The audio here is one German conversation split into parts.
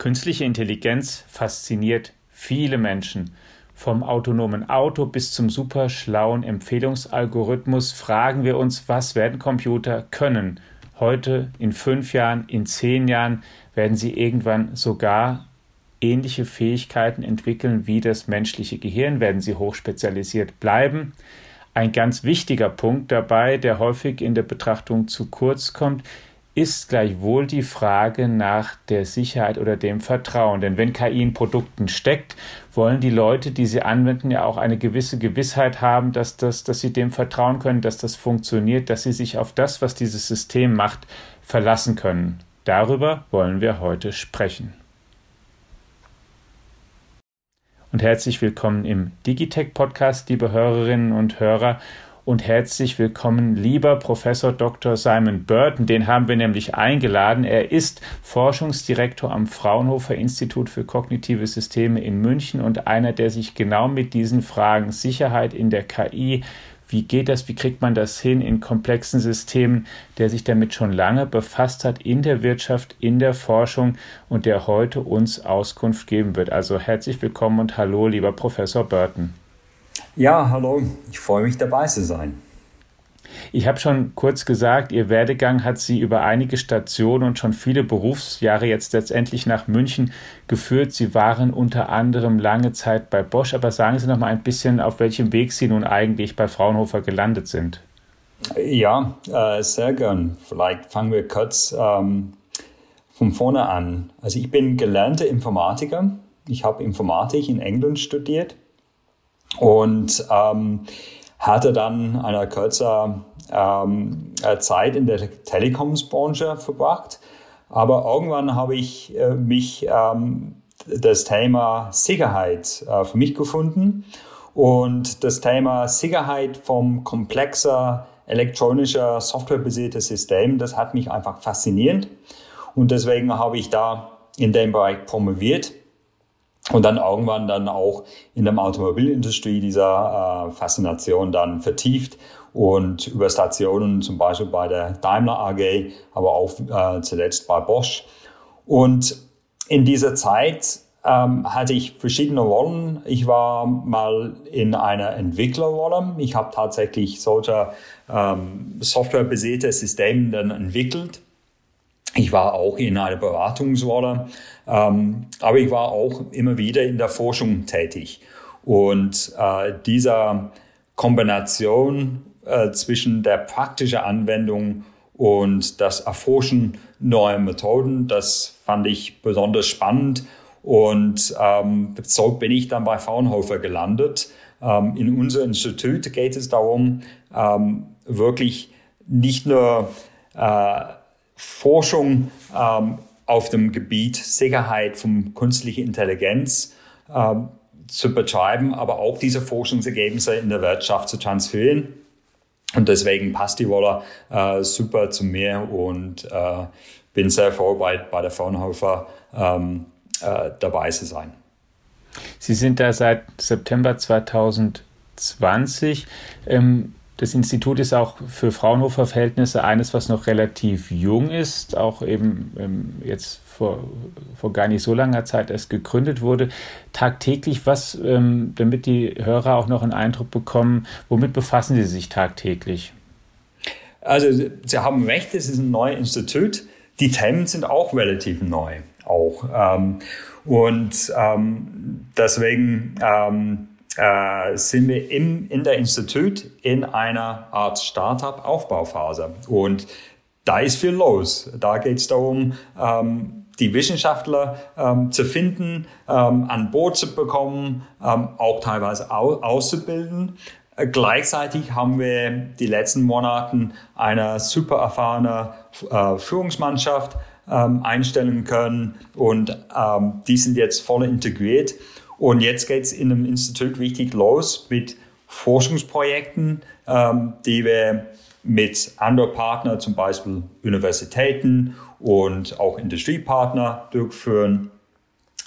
Künstliche Intelligenz fasziniert viele Menschen. Vom autonomen Auto bis zum superschlauen Empfehlungsalgorithmus fragen wir uns, was werden Computer können? Heute, in fünf Jahren, in zehn Jahren werden sie irgendwann sogar ähnliche Fähigkeiten entwickeln wie das menschliche Gehirn, werden sie hochspezialisiert bleiben. Ein ganz wichtiger Punkt dabei, der häufig in der Betrachtung zu kurz kommt, ist gleichwohl die Frage nach der Sicherheit oder dem Vertrauen. Denn wenn KI in Produkten steckt, wollen die Leute, die sie anwenden, ja auch eine gewisse Gewissheit haben, dass, das, dass sie dem vertrauen können, dass das funktioniert, dass sie sich auf das, was dieses System macht, verlassen können. Darüber wollen wir heute sprechen. Und herzlich willkommen im Digitech Podcast, liebe Hörerinnen und Hörer und herzlich willkommen, lieber Professor Dr. Simon Burton. Den haben wir nämlich eingeladen. Er ist Forschungsdirektor am Fraunhofer Institut für kognitive Systeme in München und einer, der sich genau mit diesen Fragen Sicherheit in der KI, wie geht das, wie kriegt man das hin in komplexen Systemen, der sich damit schon lange befasst hat in der Wirtschaft, in der Forschung und der heute uns Auskunft geben wird. Also herzlich willkommen und hallo, lieber Professor Burton. Ja, hallo, ich freue mich dabei zu sein. Ich habe schon kurz gesagt, Ihr Werdegang hat Sie über einige Stationen und schon viele Berufsjahre jetzt letztendlich nach München geführt. Sie waren unter anderem lange Zeit bei Bosch, aber sagen Sie noch mal ein bisschen, auf welchem Weg Sie nun eigentlich bei Fraunhofer gelandet sind. Ja, äh, sehr gern. Vielleicht fangen wir kurz ähm, von vorne an. Also ich bin gelernter Informatiker. Ich habe Informatik in England studiert und ähm, hatte dann eine kurze ähm, äh, Zeit in der Telekomsbranche verbracht. Aber irgendwann habe ich äh, mich ähm, das Thema Sicherheit äh, für mich gefunden. Und das Thema Sicherheit vom komplexer elektronischer softwarebasierter System, das hat mich einfach fasziniert und deswegen habe ich da in dem Bereich promoviert und dann irgendwann dann auch in der Automobilindustrie dieser äh, Faszination dann vertieft und über Stationen zum Beispiel bei der Daimler AG, aber auch äh, zuletzt bei Bosch. Und in dieser Zeit ähm, hatte ich verschiedene Rollen. Ich war mal in einer Entwicklerrolle. Ich habe tatsächlich solche ähm, softwarebasierte Systeme dann entwickelt ich war auch in einer Beratungsrolle, ähm, aber ich war auch immer wieder in der Forschung tätig. Und äh, dieser Kombination äh, zwischen der praktischen Anwendung und das Erforschen neuer Methoden, das fand ich besonders spannend. Und ähm, so bin ich dann bei Fraunhofer gelandet. Ähm, in unserem Institut geht es darum, ähm, wirklich nicht nur äh, Forschung ähm, auf dem Gebiet Sicherheit von künstlicher Intelligenz ähm, zu betreiben, aber auch diese Forschungsergebnisse in der Wirtschaft zu transferieren. Und deswegen passt die Rolle äh, super zu mir und äh, bin sehr froh, bei, bei der Fraunhofer ähm, äh, dabei zu sein. Sie sind da seit September 2020. Ähm, das Institut ist auch für Fraunhofer-Verhältnisse eines, was noch relativ jung ist, auch eben ähm, jetzt vor, vor gar nicht so langer Zeit erst gegründet wurde. Tagtäglich, was, ähm, damit die Hörer auch noch einen Eindruck bekommen, womit befassen Sie sich tagtäglich? Also Sie haben recht, es ist ein neues Institut. Die Themen sind auch relativ neu. Auch. Ähm, und deswegen äh, sind wir im, in der Institut in einer Art Startup-Aufbauphase. Und da ist viel los. Da geht es darum, ähm, die Wissenschaftler ähm, zu finden, ähm, an Bord zu bekommen, ähm, auch teilweise au auszubilden. Äh, gleichzeitig haben wir die letzten Monaten eine super erfahrene äh, Führungsmannschaft ähm, einstellen können und ähm, die sind jetzt voll integriert. Und jetzt geht es in einem Institut richtig los mit Forschungsprojekten, ähm, die wir mit anderen Partnern, zum Beispiel Universitäten und auch Industriepartner durchführen.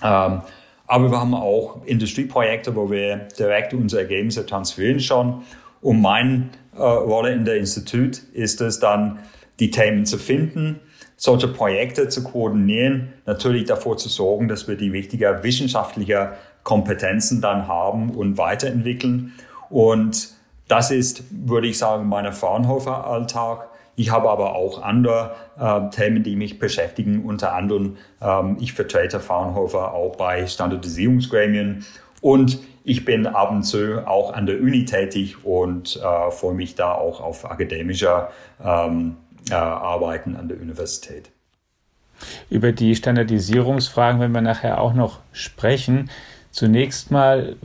Ähm, aber wir haben auch Industrieprojekte, wo wir direkt unsere Ergebnisse transferieren schon. Und meine äh, Rolle in der Institut ist es dann, die Themen zu finden, solche Projekte zu koordinieren, natürlich davor zu sorgen, dass wir die wichtigen wissenschaftlichen Kompetenzen dann haben und weiterentwickeln. Und das ist, würde ich sagen, mein Fraunhofer-Alltag. Ich habe aber auch andere äh, Themen, die mich beschäftigen. Unter anderem, ähm, ich vertrete Fraunhofer auch bei Standardisierungsgremien und ich bin ab und zu auch an der Uni tätig und äh, freue mich da auch auf akademischer ähm, äh, Arbeiten an der Universität. Über die Standardisierungsfragen werden wir nachher auch noch sprechen. Zunächst mal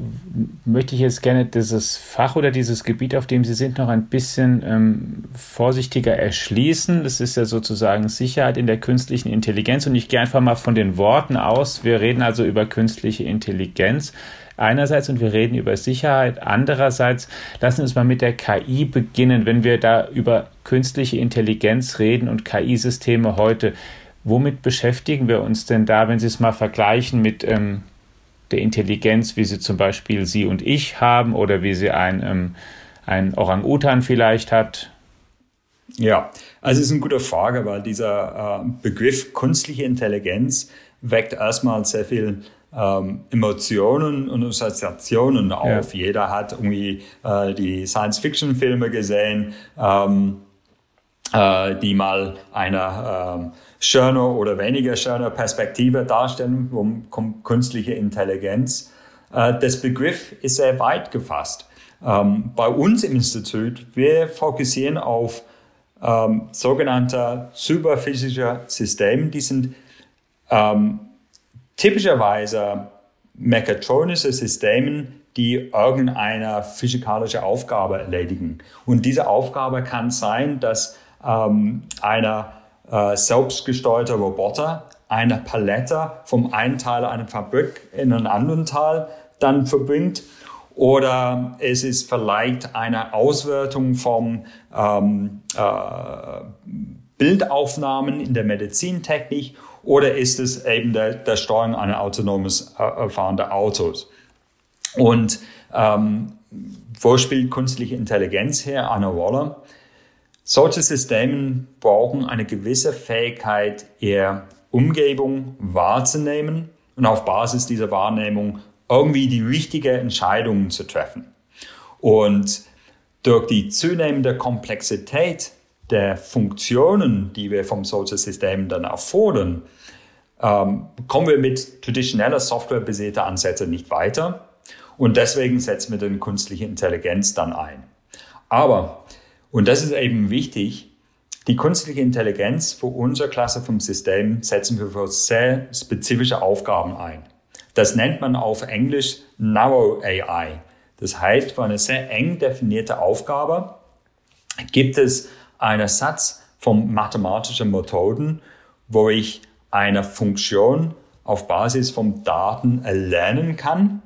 möchte ich jetzt gerne dieses Fach oder dieses Gebiet, auf dem Sie sind, noch ein bisschen ähm, vorsichtiger erschließen. Das ist ja sozusagen Sicherheit in der künstlichen Intelligenz. Und ich gehe einfach mal von den Worten aus. Wir reden also über künstliche Intelligenz einerseits und wir reden über Sicherheit andererseits. Lassen Sie uns mal mit der KI beginnen, wenn wir da über künstliche Intelligenz reden und KI-Systeme heute. Womit beschäftigen wir uns denn da, wenn Sie es mal vergleichen mit ähm, der Intelligenz, wie sie zum Beispiel Sie und ich haben oder wie sie ein, ähm, ein Orang-Utan vielleicht hat? Ja, also es ist eine gute Frage, weil dieser äh, Begriff künstliche Intelligenz weckt erstmal sehr viel ähm, Emotionen und Assoziationen auf. Ja. Jeder hat irgendwie äh, die Science-Fiction-Filme gesehen, ähm, äh, die mal eine ähm, schöne oder weniger schöne Perspektive darstellen um künstliche Intelligenz. Äh, das Begriff ist sehr weit gefasst. Ähm, bei uns im Institut, wir fokussieren auf ähm, sogenannte superphysische Systeme, die sind ähm, typischerweise mechatronische Systeme, die irgendeine physikalische Aufgabe erledigen. Und diese Aufgabe kann sein, dass ähm, einer äh, selbstgesteuerte Roboter eine Palette vom einen Teil einer Fabrik in einen anderen Teil dann verbringt. Oder es ist vielleicht eine Auswertung von ähm, äh, Bildaufnahmen in der Medizintechnik oder ist es eben der, der Steuerung eines autonomes äh, fahrenden Autos. Und ähm, wo spielt künstliche Intelligenz hier eine Rolle? Solche Systeme brauchen eine gewisse Fähigkeit, ihre Umgebung wahrzunehmen und auf Basis dieser Wahrnehmung irgendwie die richtigen Entscheidungen zu treffen. Und durch die zunehmende Komplexität der Funktionen, die wir vom solchen System dann erfordern, ähm, kommen wir mit traditioneller softwarebasierter Ansätze nicht weiter. Und deswegen setzen wir dann künstliche Intelligenz dann ein. Aber und das ist eben wichtig. Die künstliche Intelligenz für unsere Klasse vom System setzen wir für sehr spezifische Aufgaben ein. Das nennt man auf Englisch Narrow AI. Das heißt, für eine sehr eng definierte Aufgabe gibt es einen Satz von mathematischen Methoden, wo ich eine Funktion auf Basis von Daten erlernen kann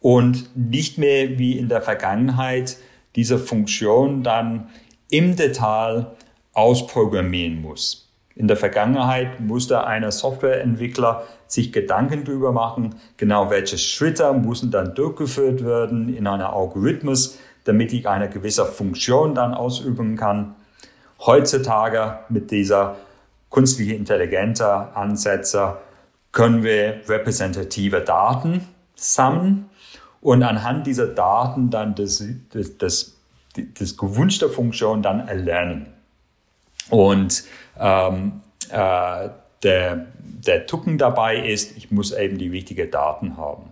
und nicht mehr wie in der Vergangenheit diese Funktion dann im Detail ausprogrammieren muss. In der Vergangenheit musste ein Softwareentwickler sich Gedanken darüber machen, genau welche Schritte müssen dann durchgeführt werden in einem Algorithmus, damit ich eine gewisse Funktion dann ausüben kann. Heutzutage mit dieser künstliche intelligente Ansätze können wir repräsentative Daten sammeln und anhand dieser Daten dann das, das, das, das gewünschte Funktion dann erlernen. Und ähm, äh, der, der Tucken dabei ist, ich muss eben die wichtigen Daten haben.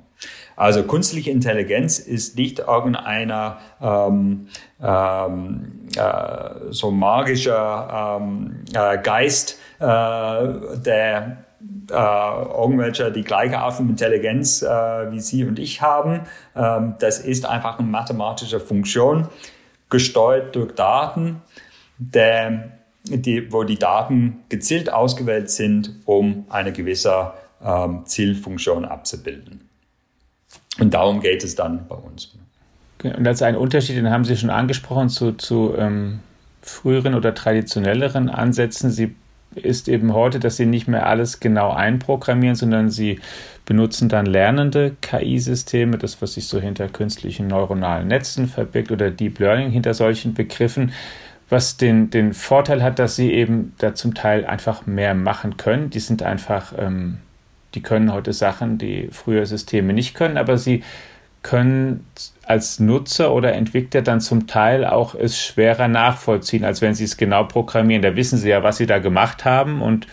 Also künstliche Intelligenz ist nicht irgendeiner ähm, ähm, äh, so magischer ähm, äh, Geist, äh, der äh, irgendwelche die gleiche Art von Intelligenz äh, wie Sie und ich haben. Ähm, das ist einfach eine mathematische Funktion, gesteuert durch Daten, der, die, wo die Daten gezielt ausgewählt sind, um eine gewisse ähm, Zielfunktion abzubilden. Und darum geht es dann bei uns. Und als ein Unterschied, den haben Sie schon angesprochen, zu, zu ähm, früheren oder traditionelleren Ansätzen. Sie ist eben heute, dass sie nicht mehr alles genau einprogrammieren, sondern sie benutzen dann lernende KI-Systeme, das, was sich so hinter künstlichen neuronalen Netzen verbirgt oder Deep Learning hinter solchen Begriffen. was den, den Vorteil hat, dass sie eben da zum Teil einfach mehr machen können. Die sind einfach, ähm, die können heute Sachen, die früher Systeme nicht können, aber sie können als Nutzer oder Entwickler dann zum Teil auch es schwerer nachvollziehen, als wenn sie es genau programmieren. Da wissen sie ja, was sie da gemacht haben und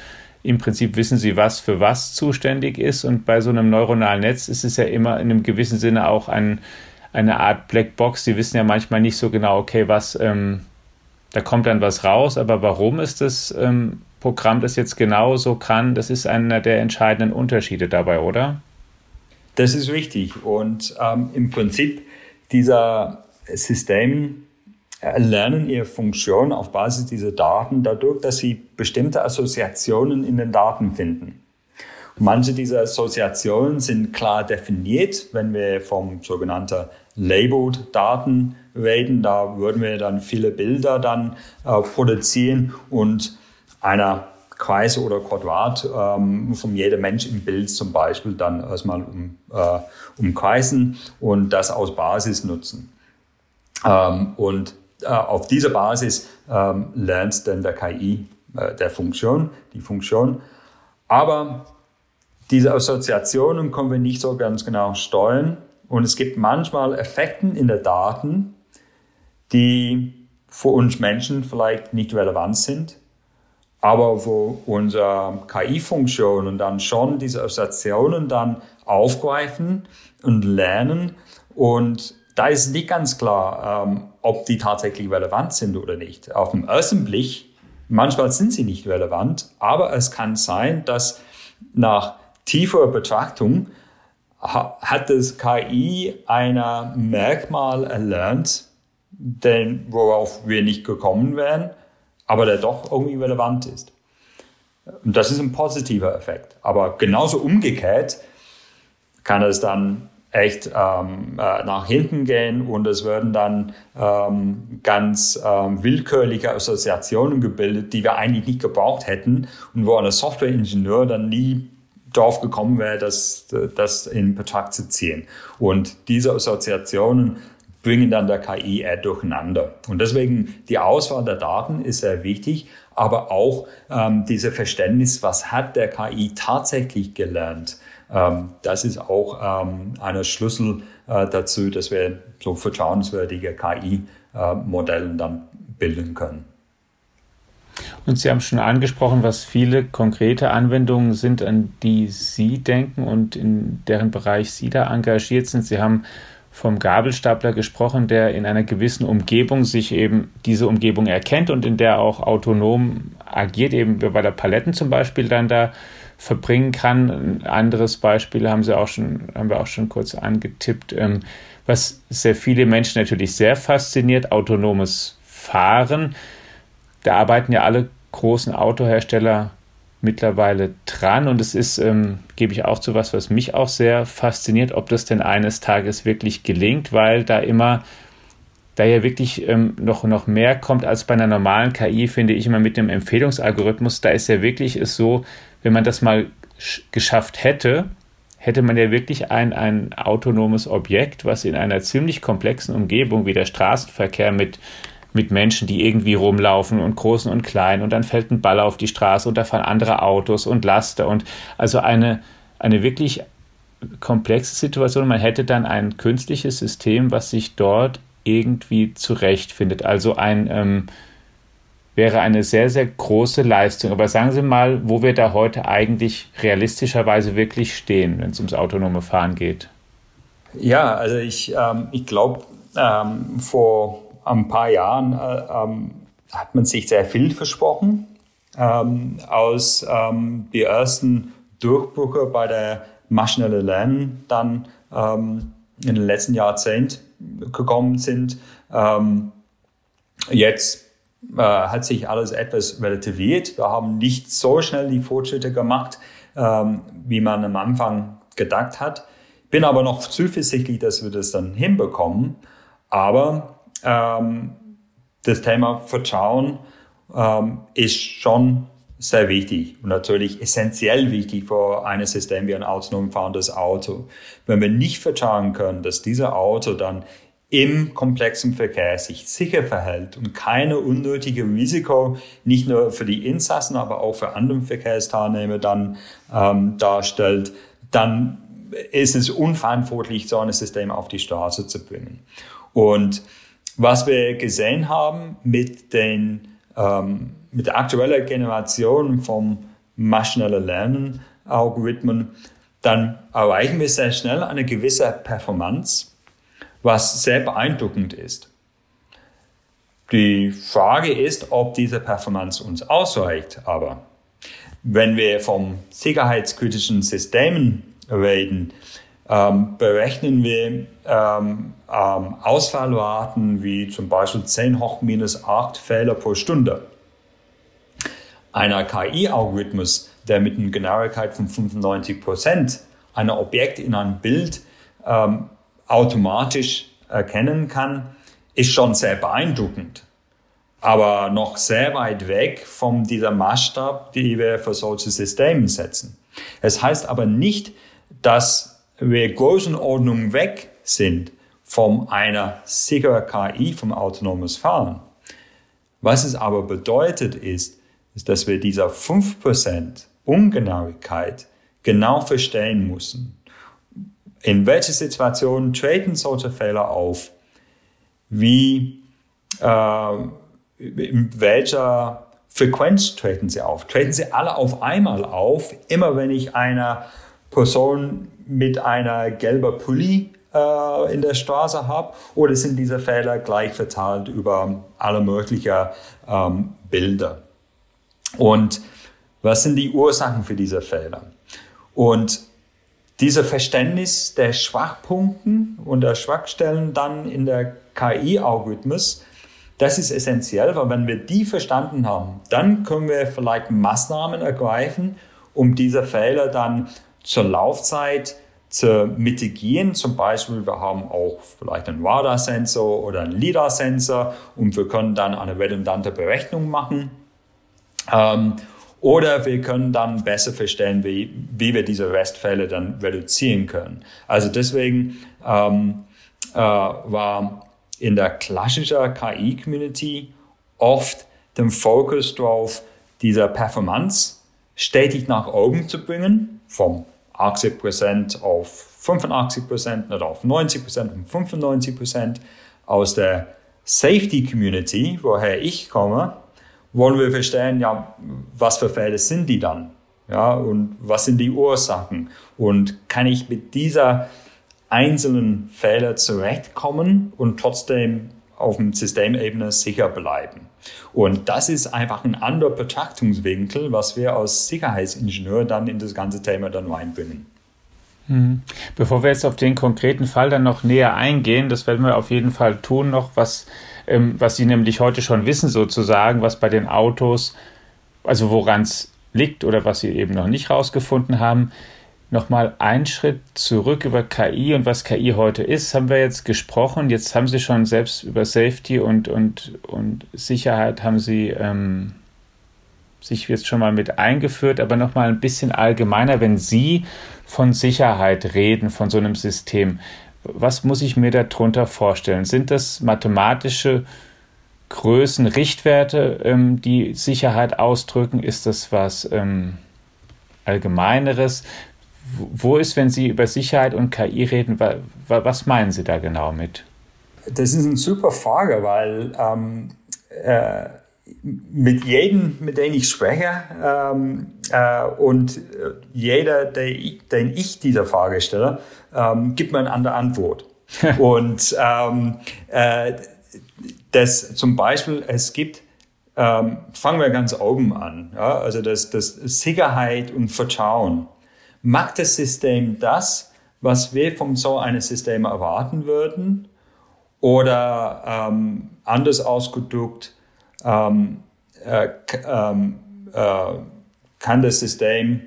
im Prinzip wissen sie, was für was zuständig ist. Und bei so einem neuronalen Netz ist es ja immer in einem gewissen Sinne auch ein, eine Art Blackbox. Die wissen ja manchmal nicht so genau, okay, was, ähm, da kommt dann was raus, aber warum ist das ähm, Programm das jetzt genau so kann, das ist einer der entscheidenden Unterschiede dabei, oder? Das ist richtig. Und ähm, im Prinzip dieser System lernen ihre Funktion auf Basis dieser Daten dadurch, dass sie bestimmte Assoziationen in den Daten finden. Manche dieser Assoziationen sind klar definiert, wenn wir vom sogenannten Labeled Daten reden. Da würden wir dann viele Bilder dann äh, produzieren und einer Kreis oder Quadrat ähm, von jedem Mensch im Bild zum Beispiel dann erstmal um, äh, umkreisen und das aus Basis nutzen. Ähm, und auf dieser Basis ähm, lernt dann der KI äh, der Funktion, die Funktion. Aber diese Assoziationen können wir nicht so ganz genau steuern. Und es gibt manchmal Effekte in der Daten, die für uns Menschen vielleicht nicht relevant sind, aber wo unsere KI-Funktionen dann schon diese Assoziationen dann aufgreifen und lernen und da ist nicht ganz klar, ähm, ob die tatsächlich relevant sind oder nicht. Auf den ersten Blick, manchmal sind sie nicht relevant, aber es kann sein, dass nach tiefer Betrachtung hat das KI ein Merkmal erlernt, den, worauf wir nicht gekommen wären, aber der doch irgendwie relevant ist. Und das ist ein positiver Effekt. Aber genauso umgekehrt kann es dann echt ähm, äh, nach hinten gehen und es werden dann ähm, ganz ähm, willkürliche Assoziationen gebildet, die wir eigentlich nicht gebraucht hätten und wo ein Softwareingenieur dann nie darauf gekommen wäre, das, das in Betracht zu ziehen. Und diese Assoziationen bringen dann der KI eher durcheinander. Und deswegen die Auswahl der Daten ist sehr wichtig, aber auch ähm, diese Verständnis, was hat der KI tatsächlich gelernt? Ähm, das ist auch ähm, ein Schlüssel äh, dazu, dass wir so vertrauenswürdige KI-Modelle äh, dann bilden können. Und Sie haben schon angesprochen, was viele konkrete Anwendungen sind, an die Sie denken und in deren Bereich Sie da engagiert sind. Sie haben vom Gabelstapler gesprochen, der in einer gewissen Umgebung sich eben diese Umgebung erkennt und in der auch autonom agiert, eben bei der Paletten zum Beispiel dann da verbringen kann. Ein anderes Beispiel haben sie auch schon, haben wir auch schon kurz angetippt, ähm, was sehr viele Menschen natürlich sehr fasziniert, autonomes Fahren. Da arbeiten ja alle großen Autohersteller mittlerweile dran und es ist, ähm, gebe ich auch zu was, was mich auch sehr fasziniert, ob das denn eines Tages wirklich gelingt, weil da immer da ja wirklich ähm, noch, noch mehr kommt als bei einer normalen KI, finde ich immer mit dem Empfehlungsalgorithmus. Da ist ja wirklich es so, wenn man das mal geschafft hätte, hätte man ja wirklich ein, ein autonomes Objekt, was in einer ziemlich komplexen Umgebung wie der Straßenverkehr mit, mit Menschen, die irgendwie rumlaufen und großen und kleinen und dann fällt ein Ball auf die Straße und da fahren andere Autos und Laster und also eine, eine wirklich komplexe Situation. Man hätte dann ein künstliches System, was sich dort irgendwie zurechtfindet. Also ein ähm, wäre eine sehr, sehr große Leistung. Aber sagen Sie mal, wo wir da heute eigentlich realistischerweise wirklich stehen, wenn es ums autonome Fahren geht. Ja, also ich, ähm, ich glaube, ähm, vor ein paar Jahren äh, ähm, hat man sich sehr viel versprochen. Ähm, aus ähm, die ersten Durchbrüche bei der maschinellen Lernen dann ähm, in den letzten Jahrzehnten gekommen sind. jetzt äh, hat sich alles etwas relativiert. Wir haben nicht so schnell die Fortschritte gemacht, ähm, wie man am Anfang gedacht hat. Bin aber noch zuversichtlich, dass wir das dann hinbekommen. Aber ähm, das Thema Vertrauen ähm, ist schon sehr wichtig und natürlich essentiell wichtig für ein System wie ein autonom fahrendes Auto. Wenn wir nicht vertrauen können, dass dieser Auto dann im komplexen Verkehr sich sicher verhält und keine unnötige Risiko nicht nur für die Insassen, aber auch für andere Verkehrsteilnehmer dann ähm, darstellt, dann ist es unverantwortlich, so ein System auf die Straße zu bringen. Und was wir gesehen haben mit den ähm, mit der aktuellen Generation vom maschinellen Lernen Algorithmen, dann erreichen wir sehr schnell eine gewisse Performance, was sehr beeindruckend ist. Die Frage ist, ob diese Performance uns ausreicht. Aber wenn wir vom sicherheitskritischen Systemen reden, ähm, berechnen wir ähm, ähm, Ausfallraten wie zum Beispiel 10 hoch minus 8 Fehler pro Stunde. Einer KI-Algorithmus, der mit einer Genauigkeit von 95 Prozent ein Objekt in ein Bild ähm, automatisch erkennen kann, ist schon sehr beeindruckend. Aber noch sehr weit weg von dieser Maßstab, die wir für solche Systeme setzen. Es heißt aber nicht, dass wir Größenordnung weg sind von einer sicheren KI, vom autonomes Fahren. Was es aber bedeutet ist, ist, dass wir dieser 5% Ungenauigkeit genau verstehen müssen in welche Situationen treten solche Fehler auf? Wie, äh, in welcher Frequenz treten sie auf? Treten sie alle auf einmal auf? Immer wenn ich eine Person mit einer gelben Pulli äh, in der Straße habe? Oder sind diese Fehler gleich verteilt über alle möglichen ähm, Bilder? Und was sind die Ursachen für diese Fehler? Und dieser Verständnis der Schwachpunkten und der Schwachstellen dann in der KI-Algorithmus, das ist essentiell, weil wenn wir die verstanden haben, dann können wir vielleicht Maßnahmen ergreifen, um diese Fehler dann zur Laufzeit zu mitigieren. Zum Beispiel, wir haben auch vielleicht einen Radar-Sensor oder einen LIDAR-Sensor und wir können dann eine redundante Berechnung machen. Ähm, oder wir können dann besser verstehen, wie, wie wir diese Restfälle dann reduzieren können. Also deswegen ähm, äh, war in der klassischen KI-Community oft der Fokus darauf, diese Performance stetig nach oben zu bringen, vom 80% auf 85% oder auf 90% und 95%. Aus der Safety Community, woher ich komme, wollen wir verstehen, ja, was für Fälle sind die dann? Ja, und was sind die Ursachen? Und kann ich mit dieser einzelnen Fälle zurechtkommen und trotzdem auf dem Systemebene sicher bleiben? Und das ist einfach ein anderer Betrachtungswinkel, was wir als Sicherheitsingenieur dann in das ganze Thema dann reinbringen. Mhm. Bevor wir jetzt auf den konkreten Fall dann noch näher eingehen, das werden wir auf jeden Fall tun noch, was ähm, was sie nämlich heute schon wissen, sozusagen, was bei den Autos, also woran es liegt oder was sie eben noch nicht rausgefunden haben. Nochmal einen Schritt zurück über KI und was KI heute ist, haben wir jetzt gesprochen. Jetzt haben Sie schon selbst über Safety und, und, und Sicherheit haben Sie ähm, sich jetzt schon mal mit eingeführt, aber nochmal ein bisschen allgemeiner, wenn Sie von Sicherheit reden, von so einem System, was muss ich mir darunter vorstellen? Sind das mathematische Größen, Richtwerte, ähm, die Sicherheit ausdrücken? Ist das was ähm, Allgemeineres? Wo ist, wenn Sie über Sicherheit und KI reden, was meinen Sie da genau mit? Das ist eine super Frage, weil ähm, äh, mit jedem, mit dem ich spreche ähm, äh, und äh, jeder, den ich diese Frage stelle, ähm, gibt mir eine andere Antwort. und ähm, äh, das zum Beispiel, es gibt, ähm, fangen wir ganz oben an, ja, also das, das Sicherheit und Vertrauen. Macht das System das, was wir von so einem System erwarten würden? Oder ähm, anders ausgedrückt, ähm, äh, ähm, äh, kann das System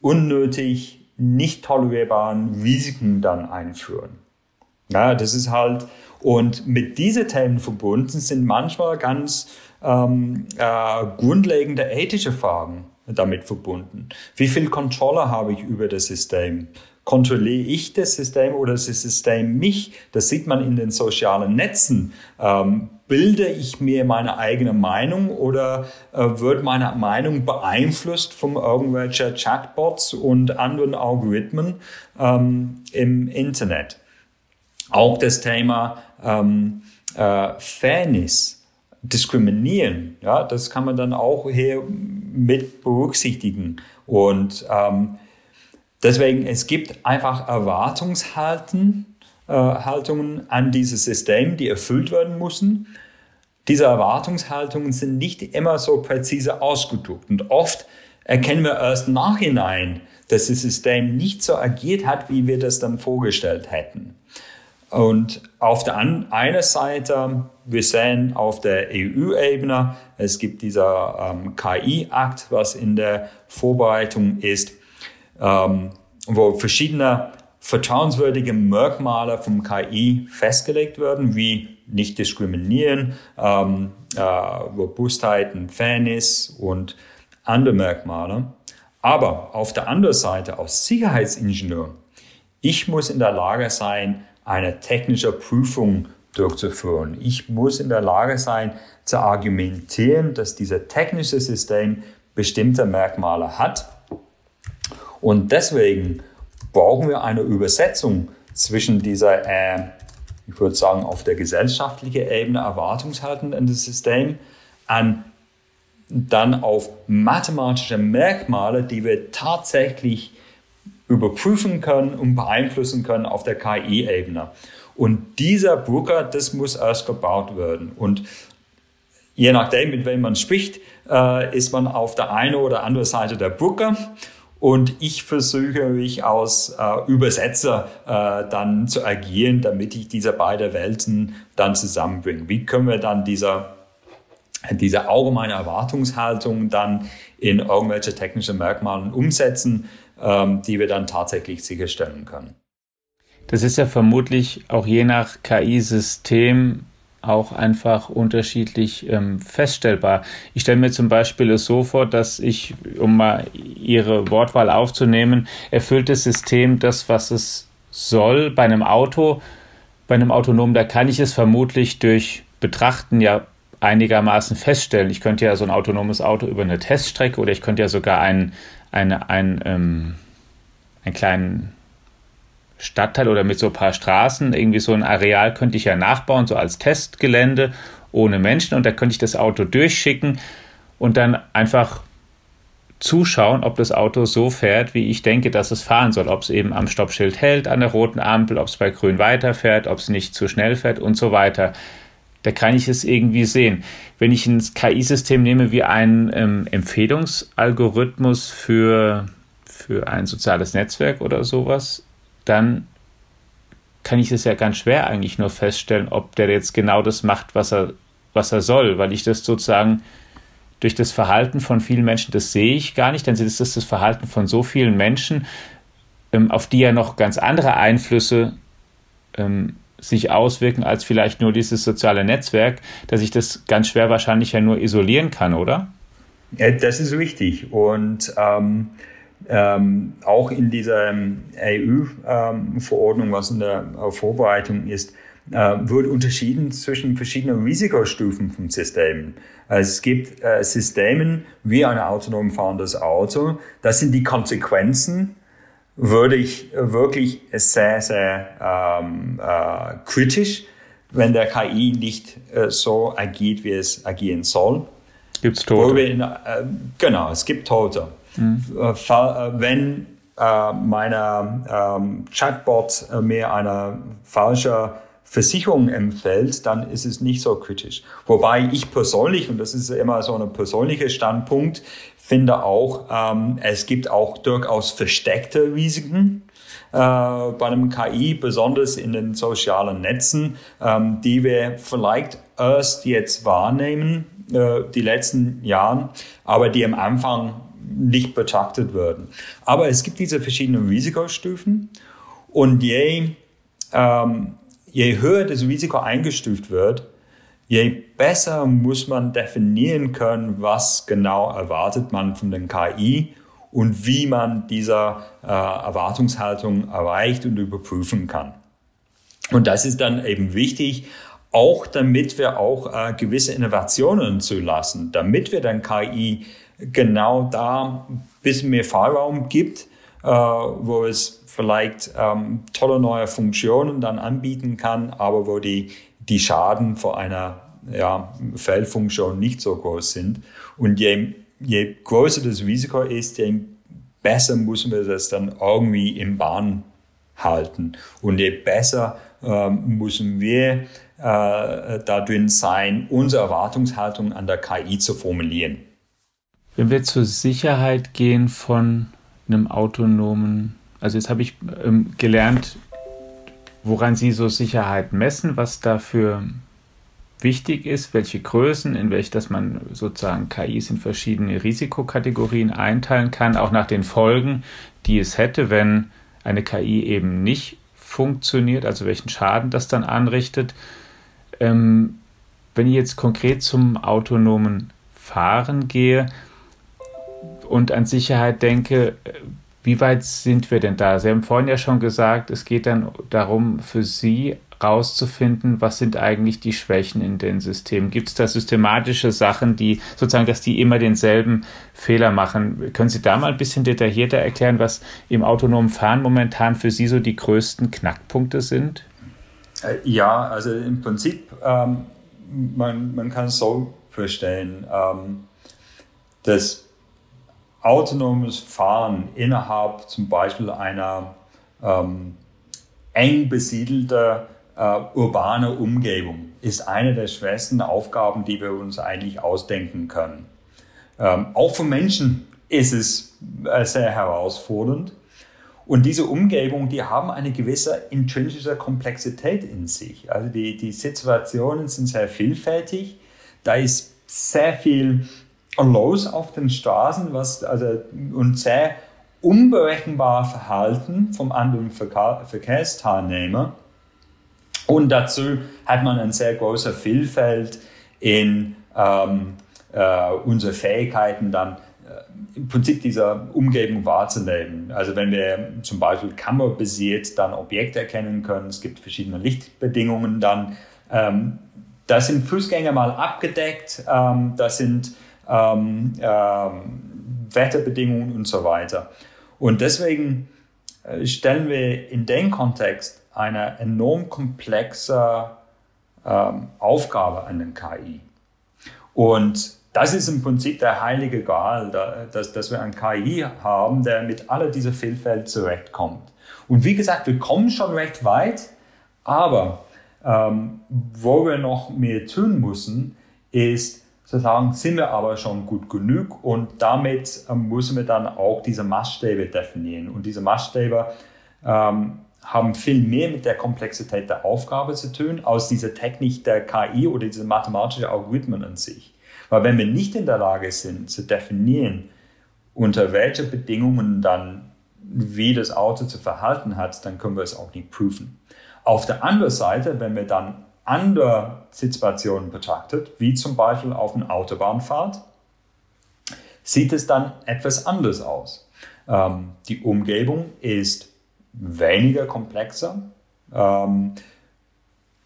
unnötig nicht tolerierbaren Risiken dann einführen. Ja, das ist halt, und mit diesen Themen verbunden sind manchmal ganz ähm, äh, grundlegende ethische Fragen damit verbunden. Wie viel Kontrolle habe ich über das System? kontrolliere ich das System oder das System mich? Das sieht man in den sozialen Netzen. Ähm, bilde ich mir meine eigene Meinung oder äh, wird meine Meinung beeinflusst von irgendwelchen Chatbots und anderen Algorithmen ähm, im Internet? Auch das Thema ähm, äh, Fairness, Diskriminieren, ja, das kann man dann auch hier mit berücksichtigen. Und ähm, deswegen, es gibt einfach Erwartungshalten, äh, Haltungen an dieses System, die erfüllt werden müssen. Diese Erwartungshaltungen sind nicht immer so präzise ausgedruckt und oft erkennen wir erst nachhinein, dass das System nicht so agiert hat, wie wir das dann vorgestellt hätten. Und auf der einen Seite, wir sehen auf der EU-Ebene, es gibt dieser ähm, KI-Akt, was in der Vorbereitung ist, ähm, wo verschiedene vertrauenswürdige Merkmale vom KI festgelegt werden, wie nicht diskriminieren, ähm, äh, Robustheit und Fairness und andere Merkmale. Aber auf der anderen Seite, als Sicherheitsingenieur, ich muss in der Lage sein, eine technische Prüfung durchzuführen. Ich muss in der Lage sein, zu argumentieren, dass dieses technische System bestimmte Merkmale hat. Und deswegen brauchen wir eine Übersetzung zwischen dieser, äh, ich würde sagen, auf der gesellschaftlichen Ebene das System, an dann auf mathematische Merkmale, die wir tatsächlich überprüfen können und beeinflussen können auf der KI-Ebene. Und dieser Brücke, das muss erst gebaut werden. Und je nachdem, mit wem man spricht, äh, ist man auf der einen oder anderen Seite der Brücke. Und ich versuche mich als äh, Übersetzer äh, dann zu agieren, damit ich diese beiden Welten dann zusammenbringe. Wie können wir dann dieser diese allgemeine Erwartungshaltung dann in irgendwelche technische Merkmale umsetzen, ähm, die wir dann tatsächlich sicherstellen können. Das ist ja vermutlich auch je nach KI-System auch einfach unterschiedlich ähm, feststellbar. Ich stelle mir zum Beispiel es so vor, dass ich, um mal Ihre Wortwahl aufzunehmen, erfüllt das System das, was es soll. Bei einem Auto, bei einem Autonomen, da kann ich es vermutlich durch Betrachten ja einigermaßen feststellen. Ich könnte ja so ein autonomes Auto über eine Teststrecke oder ich könnte ja sogar einen, eine, ein, ähm, einen kleinen Stadtteil oder mit so ein paar Straßen, irgendwie so ein Areal könnte ich ja nachbauen, so als Testgelände ohne Menschen und da könnte ich das Auto durchschicken und dann einfach zuschauen, ob das Auto so fährt, wie ich denke, dass es fahren soll. Ob es eben am Stoppschild hält, an der roten Ampel, ob es bei grün weiterfährt, ob es nicht zu schnell fährt und so weiter. Da kann ich es irgendwie sehen. Wenn ich ein KI-System nehme wie einen ähm, Empfehlungsalgorithmus für, für ein soziales Netzwerk oder sowas, dann kann ich es ja ganz schwer eigentlich nur feststellen, ob der jetzt genau das macht, was er, was er soll, weil ich das sozusagen durch das Verhalten von vielen Menschen, das sehe ich gar nicht, dann ist das das Verhalten von so vielen Menschen, ähm, auf die ja noch ganz andere Einflüsse ähm, sich auswirken als vielleicht nur dieses soziale Netzwerk, dass ich das ganz schwer wahrscheinlich ja nur isolieren kann, oder? Ja, das ist richtig. Und ähm, ähm, auch in dieser EU-Verordnung, was in der Vorbereitung ist, äh, wird unterschieden zwischen verschiedenen Risikostufen von Systemen. Also es gibt äh, Systemen wie ein autonom fahrendes Auto. Das sind die Konsequenzen würde ich wirklich sehr, sehr ähm, äh, kritisch, wenn der KI nicht äh, so agiert, wie es agieren soll. Gibt es Tote? In, äh, genau, es gibt Tote. Mhm. Wenn äh, meine ähm, Chatbot mir eine falsche Versicherung empfiehlt, dann ist es nicht so kritisch. Wobei ich persönlich, und das ist immer so ein persönlicher Standpunkt, finde auch, ähm, es gibt auch durchaus versteckte Risiken bei einem KI, besonders in den sozialen Netzen, ähm, die wir vielleicht erst jetzt wahrnehmen, die letzten Jahren, aber die am Anfang nicht betrachtet werden. Aber es gibt diese verschiedenen Risikostufen und je, ähm, je höher das Risiko eingestuft wird, je besser muss man definieren können, was genau erwartet man von den KI und wie man diese äh, Erwartungshaltung erreicht und überprüfen kann. Und das ist dann eben wichtig, auch damit wir auch äh, gewisse Innovationen zulassen, damit wir dann KI genau da ein bisschen mehr Freiraum gibt, äh, wo es vielleicht ähm, tolle neue Funktionen dann anbieten kann, aber wo die, die Schaden vor einer ja, Fehlfunktion nicht so groß sind. Und je, je größer das Risiko ist, je besser müssen wir das dann irgendwie im Bahn halten. Und je besser ähm, müssen wir äh, da drin sein, unsere Erwartungshaltung an der KI zu formulieren. Wenn wir zur Sicherheit gehen von einem autonomen, also jetzt habe ich ähm, gelernt, woran Sie so Sicherheit messen, was dafür wichtig ist, welche Größen, in welche, dass man sozusagen KIs in verschiedene Risikokategorien einteilen kann, auch nach den Folgen, die es hätte, wenn eine KI eben nicht funktioniert, also welchen Schaden das dann anrichtet. Ähm, wenn ich jetzt konkret zum autonomen Fahren gehe und an Sicherheit denke, wie weit sind wir denn da? Sie haben vorhin ja schon gesagt, es geht dann darum, für Sie rauszufinden, was sind eigentlich die Schwächen in den Systemen? Gibt es da systematische Sachen, die sozusagen, dass die immer denselben Fehler machen? Können Sie da mal ein bisschen detaillierter erklären, was im autonomen Fahren momentan für Sie so die größten Knackpunkte sind? Äh, ja, also im Prinzip, ähm, man, man kann es so vorstellen, ähm, dass autonomes Fahren innerhalb zum Beispiel einer ähm, eng besiedelter äh, urbane Umgebung ist eine der schwersten Aufgaben, die wir uns eigentlich ausdenken können. Ähm, auch für Menschen ist es äh, sehr herausfordernd. Und diese Umgebung, die haben eine gewisse intrinsische Komplexität in sich. Also die, die Situationen sind sehr vielfältig. Da ist sehr viel los auf den Straßen, was, also, und sehr unberechenbar Verhalten vom anderen Verkehr, Verkehrsteilnehmer. Und dazu hat man ein sehr großes Vielfalt in ähm, äh, unsere Fähigkeiten dann äh, im Prinzip dieser Umgebung wahrzunehmen. Also wenn wir zum Beispiel kamerabasiert dann Objekte erkennen können, es gibt verschiedene Lichtbedingungen dann, ähm, da sind Fußgänger mal abgedeckt, ähm, das sind ähm, ähm, Wetterbedingungen und so weiter. Und deswegen äh, stellen wir in dem Kontext eine enorm komplexe ähm, Aufgabe an den KI. Und das ist im Prinzip der heilige Gral, dass, dass wir einen KI haben, der mit all dieser Vielfalt zurechtkommt. Und wie gesagt, wir kommen schon recht weit, aber ähm, wo wir noch mehr tun müssen, ist sagen, sind wir aber schon gut genug und damit ähm, müssen wir dann auch diese Maßstäbe definieren. Und diese Maßstäbe ähm, haben viel mehr mit der Komplexität der Aufgabe zu tun, als diese Technik der KI oder diese mathematischen Algorithmen an sich. Weil wenn wir nicht in der Lage sind zu definieren, unter welchen Bedingungen dann wie das Auto zu verhalten hat, dann können wir es auch nicht prüfen. Auf der anderen Seite, wenn wir dann andere Situationen betrachtet, wie zum Beispiel auf einer Autobahnfahrt, sieht es dann etwas anders aus. Ähm, die Umgebung ist weniger komplexer. Ähm,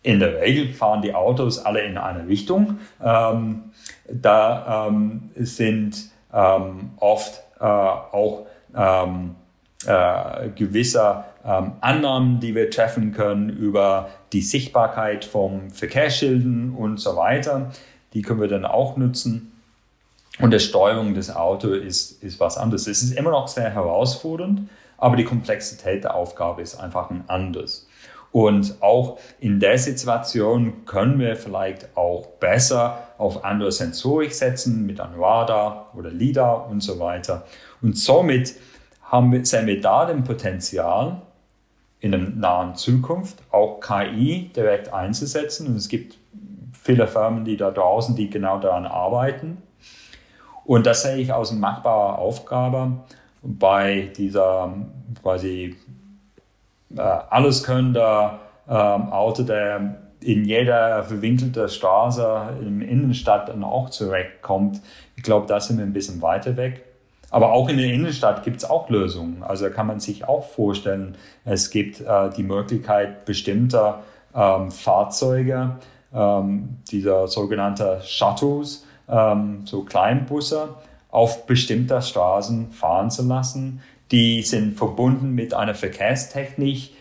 in der Regel fahren die Autos alle in eine Richtung. Ähm, da ähm, sind ähm, oft äh, auch ähm, äh, gewisse ähm, Annahmen, die wir treffen können über die Sichtbarkeit von Verkehrsschilden und so weiter. Die können wir dann auch nutzen. Und die Steuerung des Autos ist, ist was anderes. Es ist immer noch sehr herausfordernd, aber die Komplexität der Aufgabe ist einfach ein anderes. Und auch in der Situation können wir vielleicht auch besser auf andere Sensorik setzen, mit einem Radar oder LIDAR und so weiter. Und somit haben wir, sehen wir da den Potenzial, in der nahen Zukunft auch KI direkt einzusetzen. Und es gibt viele Firmen, die da draußen, die genau daran arbeiten. Und das sehe ich als eine machbare Aufgabe bei dieser quasi äh, alleskönnender ähm, Auto, der in jeder verwinkelten Straße im Innenstadt dann auch zurechtkommt. Ich glaube, da sind wir ein bisschen weiter weg. Aber auch in der Innenstadt gibt es auch Lösungen. Also kann man sich auch vorstellen, es gibt äh, die Möglichkeit bestimmter ähm, Fahrzeuge, ähm, dieser sogenannte Shuttles, ähm, so Kleinbusse, auf bestimmter Straßen fahren zu lassen. Die sind verbunden mit einer Verkehrstechnik,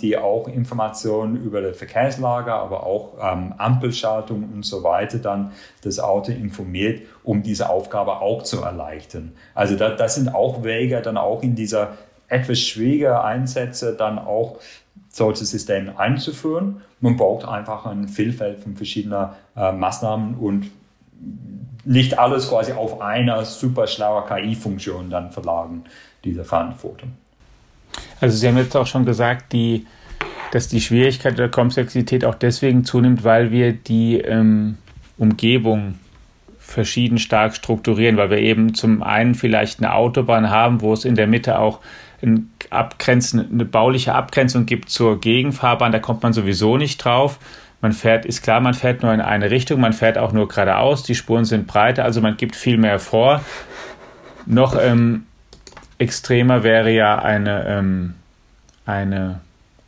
die auch Informationen über die Verkehrslage, aber auch ähm, Ampelschaltung und so weiter dann das Auto informiert, um diese Aufgabe auch zu erleichtern. Also das, das sind auch Wege, dann auch in dieser etwas schwieriger Einsätze dann auch solche Systeme einzuführen. Man braucht einfach ein Vielfalt von verschiedenen äh, Maßnahmen und nicht alles quasi auf eine super schlaue KI-Funktion dann verlagen, diese Verantwortung. Also Sie haben jetzt auch schon gesagt, die, dass die Schwierigkeit oder Komplexität auch deswegen zunimmt, weil wir die ähm, Umgebung verschieden stark strukturieren, weil wir eben zum einen vielleicht eine Autobahn haben, wo es in der Mitte auch ein Abgrenzen, eine bauliche Abgrenzung gibt zur Gegenfahrbahn, da kommt man sowieso nicht drauf. Man fährt, ist klar, man fährt nur in eine Richtung, man fährt auch nur geradeaus, die Spuren sind breiter, also man gibt viel mehr vor. Noch ähm, extremer wäre ja eine, ähm, eine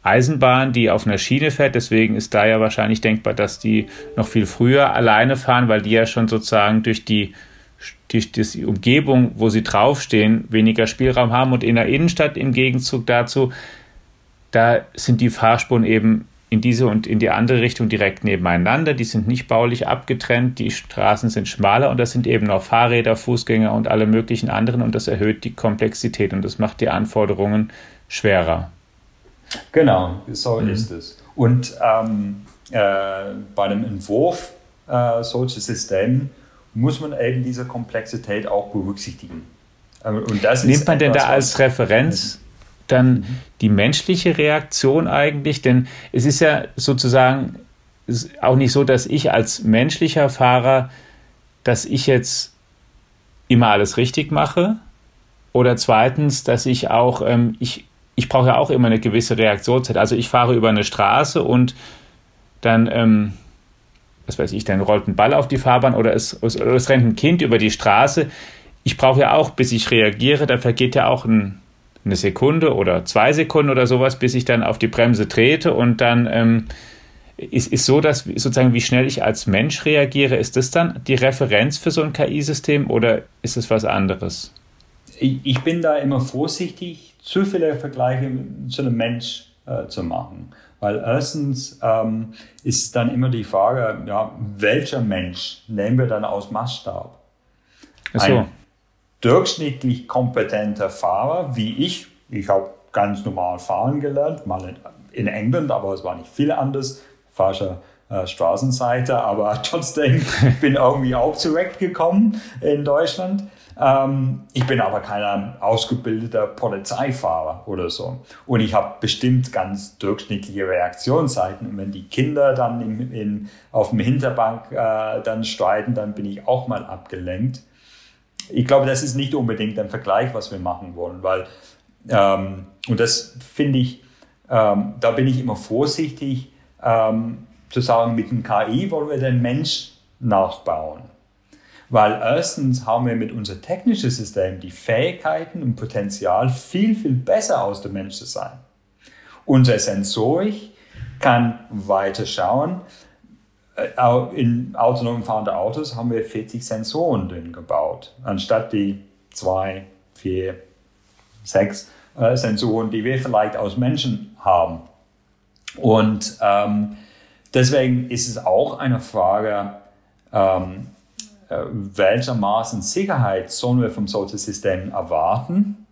Eisenbahn, die auf einer Schiene fährt. Deswegen ist da ja wahrscheinlich denkbar, dass die noch viel früher alleine fahren, weil die ja schon sozusagen durch die, durch die Umgebung, wo sie draufstehen, weniger Spielraum haben. Und in der Innenstadt im Gegenzug dazu, da sind die Fahrspuren eben in diese und in die andere Richtung direkt nebeneinander. Die sind nicht baulich abgetrennt, die Straßen sind schmaler und das sind eben auch Fahrräder, Fußgänger und alle möglichen anderen und das erhöht die Komplexität und das macht die Anforderungen schwerer. Genau, so mhm. ist es. Und ähm, äh, bei dem Entwurf äh, solcher Systeme muss man eben diese Komplexität auch berücksichtigen. Ähm, und das Nimmt man denn da als Referenz dann die menschliche Reaktion eigentlich? Denn es ist ja sozusagen auch nicht so, dass ich als menschlicher Fahrer, dass ich jetzt immer alles richtig mache. Oder zweitens, dass ich auch, ähm, ich, ich brauche ja auch immer eine gewisse Reaktionszeit. Also ich fahre über eine Straße und dann, ähm, was weiß ich, dann rollt ein Ball auf die Fahrbahn oder es, es, es rennt ein Kind über die Straße. Ich brauche ja auch, bis ich reagiere, da vergeht ja auch ein, eine Sekunde oder zwei Sekunden oder sowas, bis ich dann auf die Bremse trete und dann ähm, ist, ist so, dass sozusagen, wie schnell ich als Mensch reagiere, ist das dann die Referenz für so ein KI-System oder ist es was anderes? Ich, bin da immer vorsichtig, zu viele Vergleiche zu einem Mensch äh, zu machen. Weil erstens ähm, ist dann immer die Frage, ja, welcher Mensch nehmen wir dann aus Maßstab? Ach so. Ein durchschnittlich kompetenter Fahrer wie ich. Ich habe ganz normal fahren gelernt, mal in, England, aber es war nicht viel anders. Falsche äh, Straßenseite, aber trotzdem bin irgendwie auch zurechtgekommen in Deutschland. Ähm, ich bin aber kein ausgebildeter Polizeifahrer oder so. Und ich habe bestimmt ganz durchschnittliche Reaktionszeiten. Und wenn die Kinder dann in, in, auf dem Hinterbank äh, dann streiten, dann bin ich auch mal abgelenkt ich glaube, das ist nicht unbedingt ein Vergleich, was wir machen wollen, weil, ähm, und das finde ich, ähm, da bin ich immer vorsichtig ähm, zu sagen, mit dem KI wollen wir den Mensch nachbauen. Weil erstens haben wir mit unserem technischen System die Fähigkeiten und Potenzial, viel, viel besser aus dem Mensch zu sein. Unser Sensorik kann weiter schauen, in autonom fahrenden Autos haben wir 40 Sensoren drin gebaut, anstatt die zwei, vier, sechs äh, Sensoren, die wir vielleicht aus Menschen haben. Und ähm, deswegen ist es auch eine Frage, ähm, äh, welcher Maß Sicherheit sollen wir vom solchen System erwarten?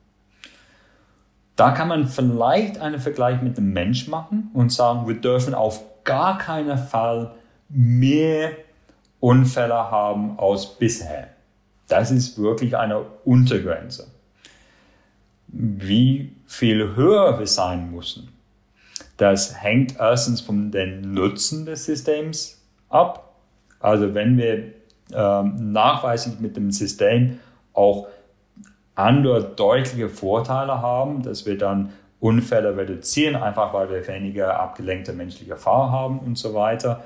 Da kann man vielleicht einen Vergleich mit dem Mensch machen und sagen, wir dürfen auf gar keinen Fall mehr Unfälle haben als bisher. Das ist wirklich eine Untergrenze. Wie viel höher wir sein müssen, das hängt erstens von den Nutzen des Systems ab. Also wenn wir ähm, nachweislich mit dem System auch andere deutliche Vorteile haben, dass wir dann Unfälle reduzieren, einfach weil wir weniger abgelenkte menschliche Fahrer haben und so weiter.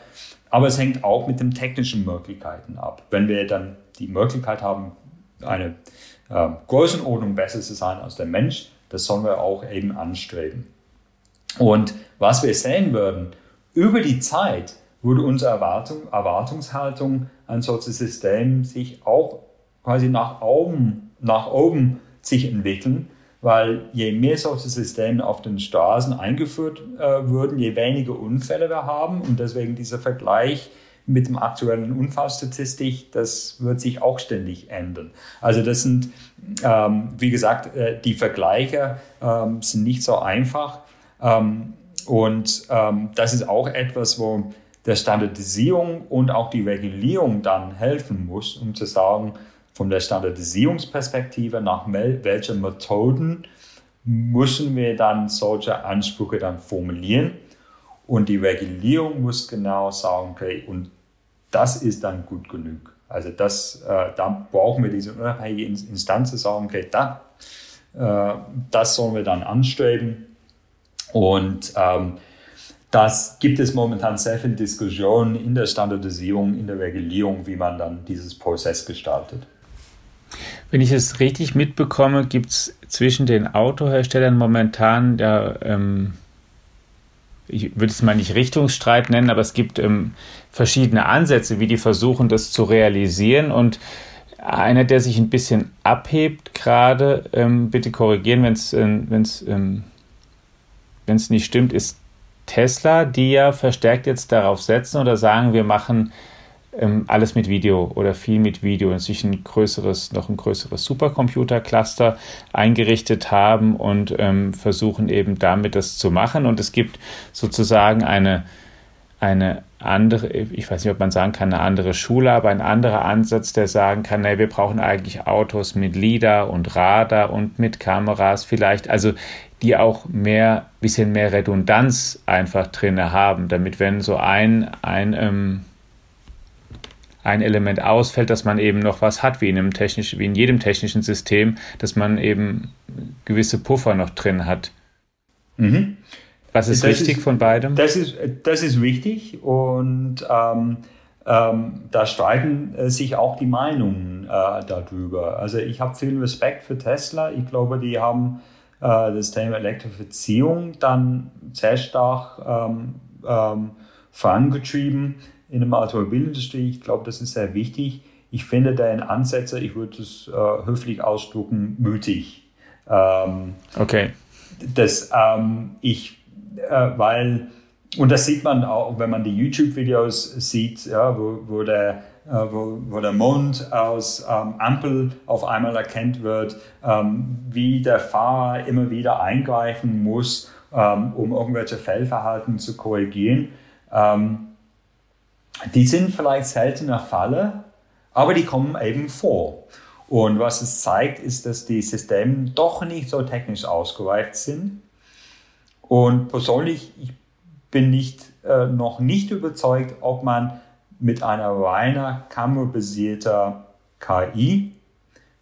Aber es hängt auch mit den technischen Möglichkeiten ab. Wenn wir dann die Möglichkeit haben, eine äh, Größenordnung besser zu sein als der Mensch. Das sollen wir auch eben anstreben. Und was wir sehen würden, über die Zeit würde unsere Erwartung, Erwartungshaltung an solches System sich auch quasi nach oben, nach oben sich entwickeln, weil je mehr solche Systeme auf den Straßen eingeführt äh, würden, je weniger Unfälle wir haben und deswegen dieser Vergleich mit dem aktuellen Unfallstatistik, das wird sich auch ständig ändern. Also das sind, ähm, wie gesagt, äh, die Vergleiche ähm, sind nicht so einfach ähm, und ähm, das ist auch etwas, wo der Standardisierung und auch die Regulierung dann helfen muss, um zu sagen, von der Standardisierungsperspektive nach welchen Methoden müssen wir dann solche Ansprüche dann formulieren. Und die Regulierung muss genau sagen, okay, und das ist dann gut genug. Also das, äh, da brauchen wir diese unabhängige Instanz zu sagen, okay, da, äh, das sollen wir dann anstreben. Und ähm, das gibt es momentan sehr viel Diskussion in der Standardisierung, in der Regulierung, wie man dann dieses Prozess gestaltet. Wenn ich es richtig mitbekomme, gibt es zwischen den Autoherstellern momentan, ja, ähm, ich würde es mal nicht Richtungsstreit nennen, aber es gibt ähm, verschiedene Ansätze, wie die versuchen, das zu realisieren. Und einer, der sich ein bisschen abhebt gerade, ähm, bitte korrigieren, wenn es ähm, ähm, nicht stimmt, ist Tesla, die ja verstärkt jetzt darauf setzen oder sagen, wir machen ähm, alles mit Video oder viel mit Video und sich ein größeres, noch ein größeres Supercomputer-Cluster eingerichtet haben und ähm, versuchen eben damit das zu machen. Und es gibt sozusagen eine, eine andere, ich weiß nicht, ob man sagen kann, eine andere Schule, aber ein anderer Ansatz, der sagen kann, nee, wir brauchen eigentlich Autos mit LIDAR und Radar und mit Kameras vielleicht, also die auch mehr, bisschen mehr Redundanz einfach drin haben, damit wenn so ein, ein ähm, ein Element ausfällt, dass man eben noch was hat, wie in, einem technisch, wie in jedem technischen System, dass man eben gewisse Puffer noch drin hat. Mhm. Was ist das wichtig ist, von beidem? Das ist, das ist wichtig und ähm, ähm, da streiten äh, sich auch die Meinungen äh, darüber. Also ich habe viel Respekt für Tesla. Ich glaube, die haben äh, das Thema Elektrifizierung dann sehr stark ähm, ähm vorangetrieben in der Automobilindustrie. Ich glaube, das ist sehr wichtig. Ich finde deren Ansätze, ich würde es äh, höflich ausdrücken, mutig. Ähm, okay. Das, ähm, ich, äh, weil, und das sieht man auch, wenn man die YouTube-Videos sieht, ja, wo, wo der äh, wo, wo, der Mond aus ähm, Ampel auf einmal erkennt wird, ähm, wie der Fahrer immer wieder eingreifen muss, ähm, um irgendwelche Fehlverhalten zu korrigieren. Ähm, die sind vielleicht seltener Falle, aber die kommen eben vor. Und was es zeigt, ist, dass die Systeme doch nicht so technisch ausgereift sind. Und persönlich, ich bin nicht, äh, noch nicht überzeugt, ob man mit einer reiner kamerabasierter KI,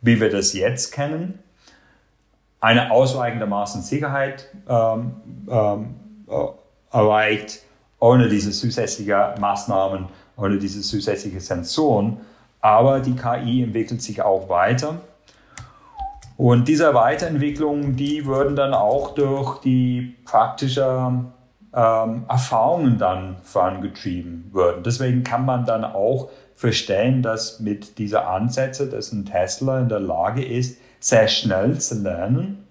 wie wir das jetzt kennen, eine ausreichendermaßen Sicherheit ähm, ähm, äh, erreicht, ohne diese zusätzlichen Maßnahmen, ohne diese zusätzlichen Sensoren. Aber die KI entwickelt sich auch weiter. Und diese Weiterentwicklung, die würden dann auch durch die praktische ähm, Erfahrungen dann vorangetrieben werden. Deswegen kann man dann auch verstehen, dass mit dieser Ansätze, dass ein Tesla in der Lage ist, sehr schnell zu lernen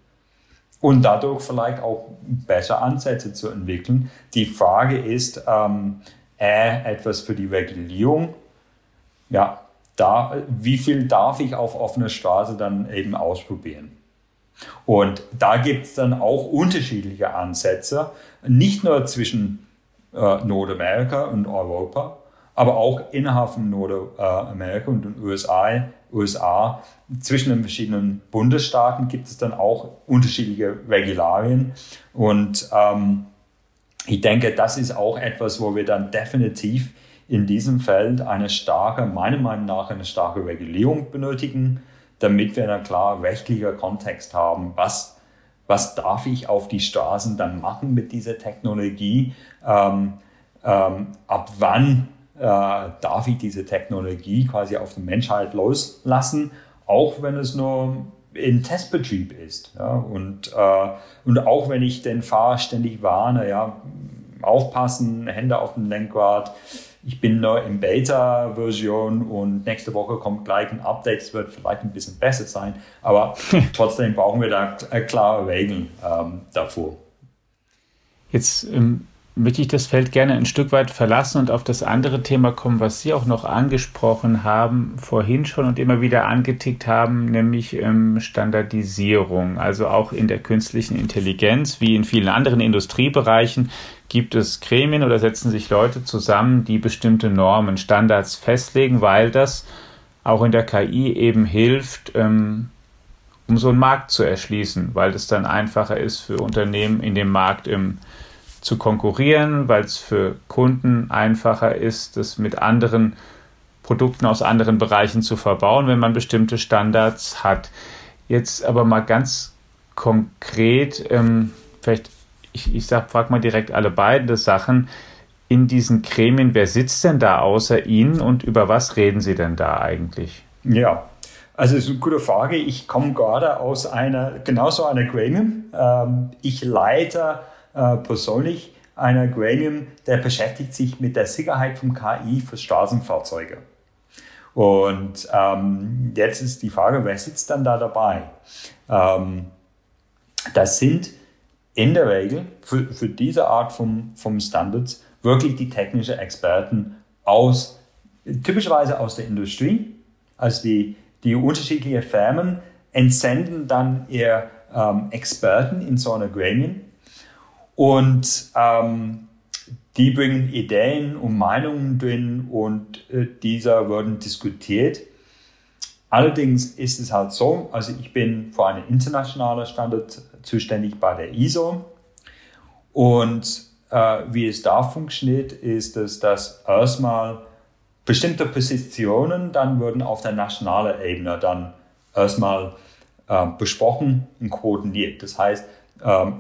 und dadurch vielleicht auch besser Ansätze zu entwickeln. Die Frage ist, ähm, äh, etwas für die Regulierung. Ja, da, wie viel darf ich auf offener Straße dann eben ausprobieren? Und da gibt es dann auch unterschiedliche Ansätze, nicht nur zwischen äh, Nordamerika und Europa, aber auch innerhalb von Nordamerika und den USA, USA. Zwischen den verschiedenen Bundesstaaten gibt es dann auch unterschiedliche Regularien. Und ähm, ich denke, das ist auch etwas, wo wir dann definitiv in diesem Feld eine starke, meiner Meinung nach eine starke Regulierung benötigen, damit wir einen klar rechtlichen Kontext haben, was, was darf ich auf die Straßen dann machen mit dieser Technologie, ähm, ähm, ab wann darf ich diese Technologie quasi auf die Menschheit loslassen, auch wenn es nur in Testbetrieb ist. Ja, und, äh, und auch wenn ich den Fahrer ständig warne, ja, aufpassen, Hände auf dem Lenkrad. Ich bin noch in Beta-Version und nächste Woche kommt gleich ein Update. Es wird vielleicht ein bisschen besser sein, aber trotzdem brauchen wir da klare Regeln ähm, davor. Jetzt ähm, möchte ich das Feld gerne ein Stück weit verlassen und auf das andere Thema kommen, was Sie auch noch angesprochen haben, vorhin schon und immer wieder angetickt haben, nämlich ähm, Standardisierung. Also auch in der künstlichen Intelligenz, wie in vielen anderen Industriebereichen, gibt es Gremien oder setzen sich Leute zusammen, die bestimmte Normen, Standards festlegen, weil das auch in der KI eben hilft, ähm, um so einen Markt zu erschließen, weil es dann einfacher ist für Unternehmen in dem Markt im zu konkurrieren, weil es für Kunden einfacher ist, das mit anderen Produkten aus anderen Bereichen zu verbauen, wenn man bestimmte Standards hat. Jetzt aber mal ganz konkret, ähm, vielleicht, ich, ich sag, frag mal direkt alle beiden Sachen. In diesen Gremien, wer sitzt denn da außer Ihnen und über was reden Sie denn da eigentlich? Ja, also das ist eine gute Frage. Ich komme gerade aus einer, genauso einer Gremium. Ähm, ich leite äh, persönlich einer Gremium, der beschäftigt sich mit der Sicherheit vom KI für Straßenfahrzeuge. Und ähm, jetzt ist die Frage, wer sitzt dann da dabei? Ähm, das sind in der Regel für, für diese Art von vom Standards wirklich die technischen Experten aus, typischerweise aus der Industrie. Also die, die unterschiedlichen Firmen entsenden dann ihr ähm, Experten in so einer Gremien und ähm, die bringen Ideen und Meinungen drin und äh, dieser werden diskutiert. Allerdings ist es halt so, also ich bin für einen internationalen Standard zuständig bei der ISO und äh, wie es da funktioniert, ist dass erstmal bestimmte Positionen dann würden auf der nationalen Ebene dann erstmal äh, besprochen und koordiniert. Das heißt,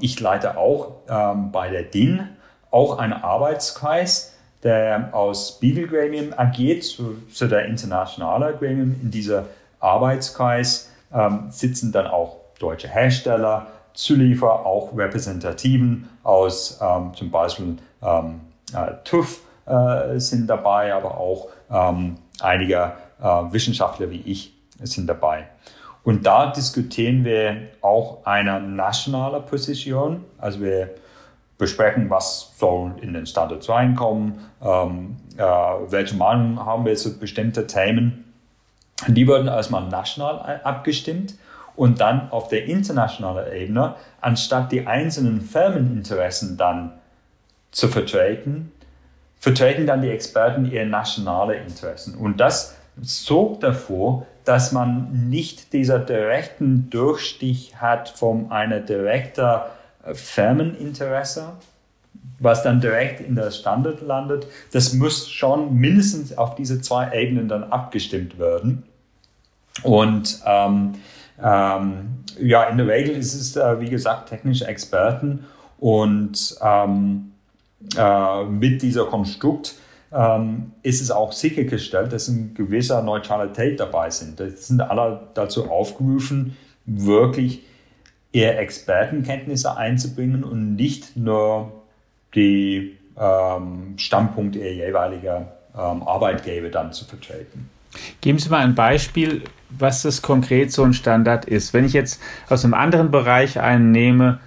ich leite auch ähm, bei der DIN auch einen Arbeitskreis, der aus Bibelgremium agiert, zu, zu der internationalen Gremium. In dieser Arbeitskreis ähm, sitzen dann auch deutsche Hersteller, Zulieferer, auch Repräsentativen aus ähm, zum Beispiel ähm, äh, TÜV äh, sind dabei, aber auch ähm, einige äh, Wissenschaftler wie ich sind dabei. Und da diskutieren wir auch eine nationale Position. Also wir besprechen, was soll in den Standard reinkommen, ähm, äh, welche Meinung haben wir zu bestimmten Themen. Die werden erstmal national abgestimmt und dann auf der internationalen Ebene, anstatt die einzelnen Firmeninteressen dann zu vertreten, vertreten dann die Experten ihre nationale Interessen. Und das sorgt davor, dass man nicht dieser direkten Durchstich hat von einer direkten äh, Firmeninteresse, was dann direkt in der Standard landet. Das muss schon mindestens auf diese zwei Ebenen dann abgestimmt werden. Und ähm, ähm, ja, in der Regel ist es, äh, wie gesagt, technische Experten und ähm, äh, mit dieser Konstrukt ähm, ist es auch sichergestellt, dass eine gewisse Neutralität dabei sind. Das sind alle dazu aufgerufen, wirklich ihre Expertenkenntnisse einzubringen und nicht nur die ähm, Standpunkt ihrer jeweiligen ähm, Arbeitgeber dann zu vertreten. Geben Sie mal ein Beispiel, was das konkret so ein Standard ist. Wenn ich jetzt aus einem anderen Bereich einen nehme,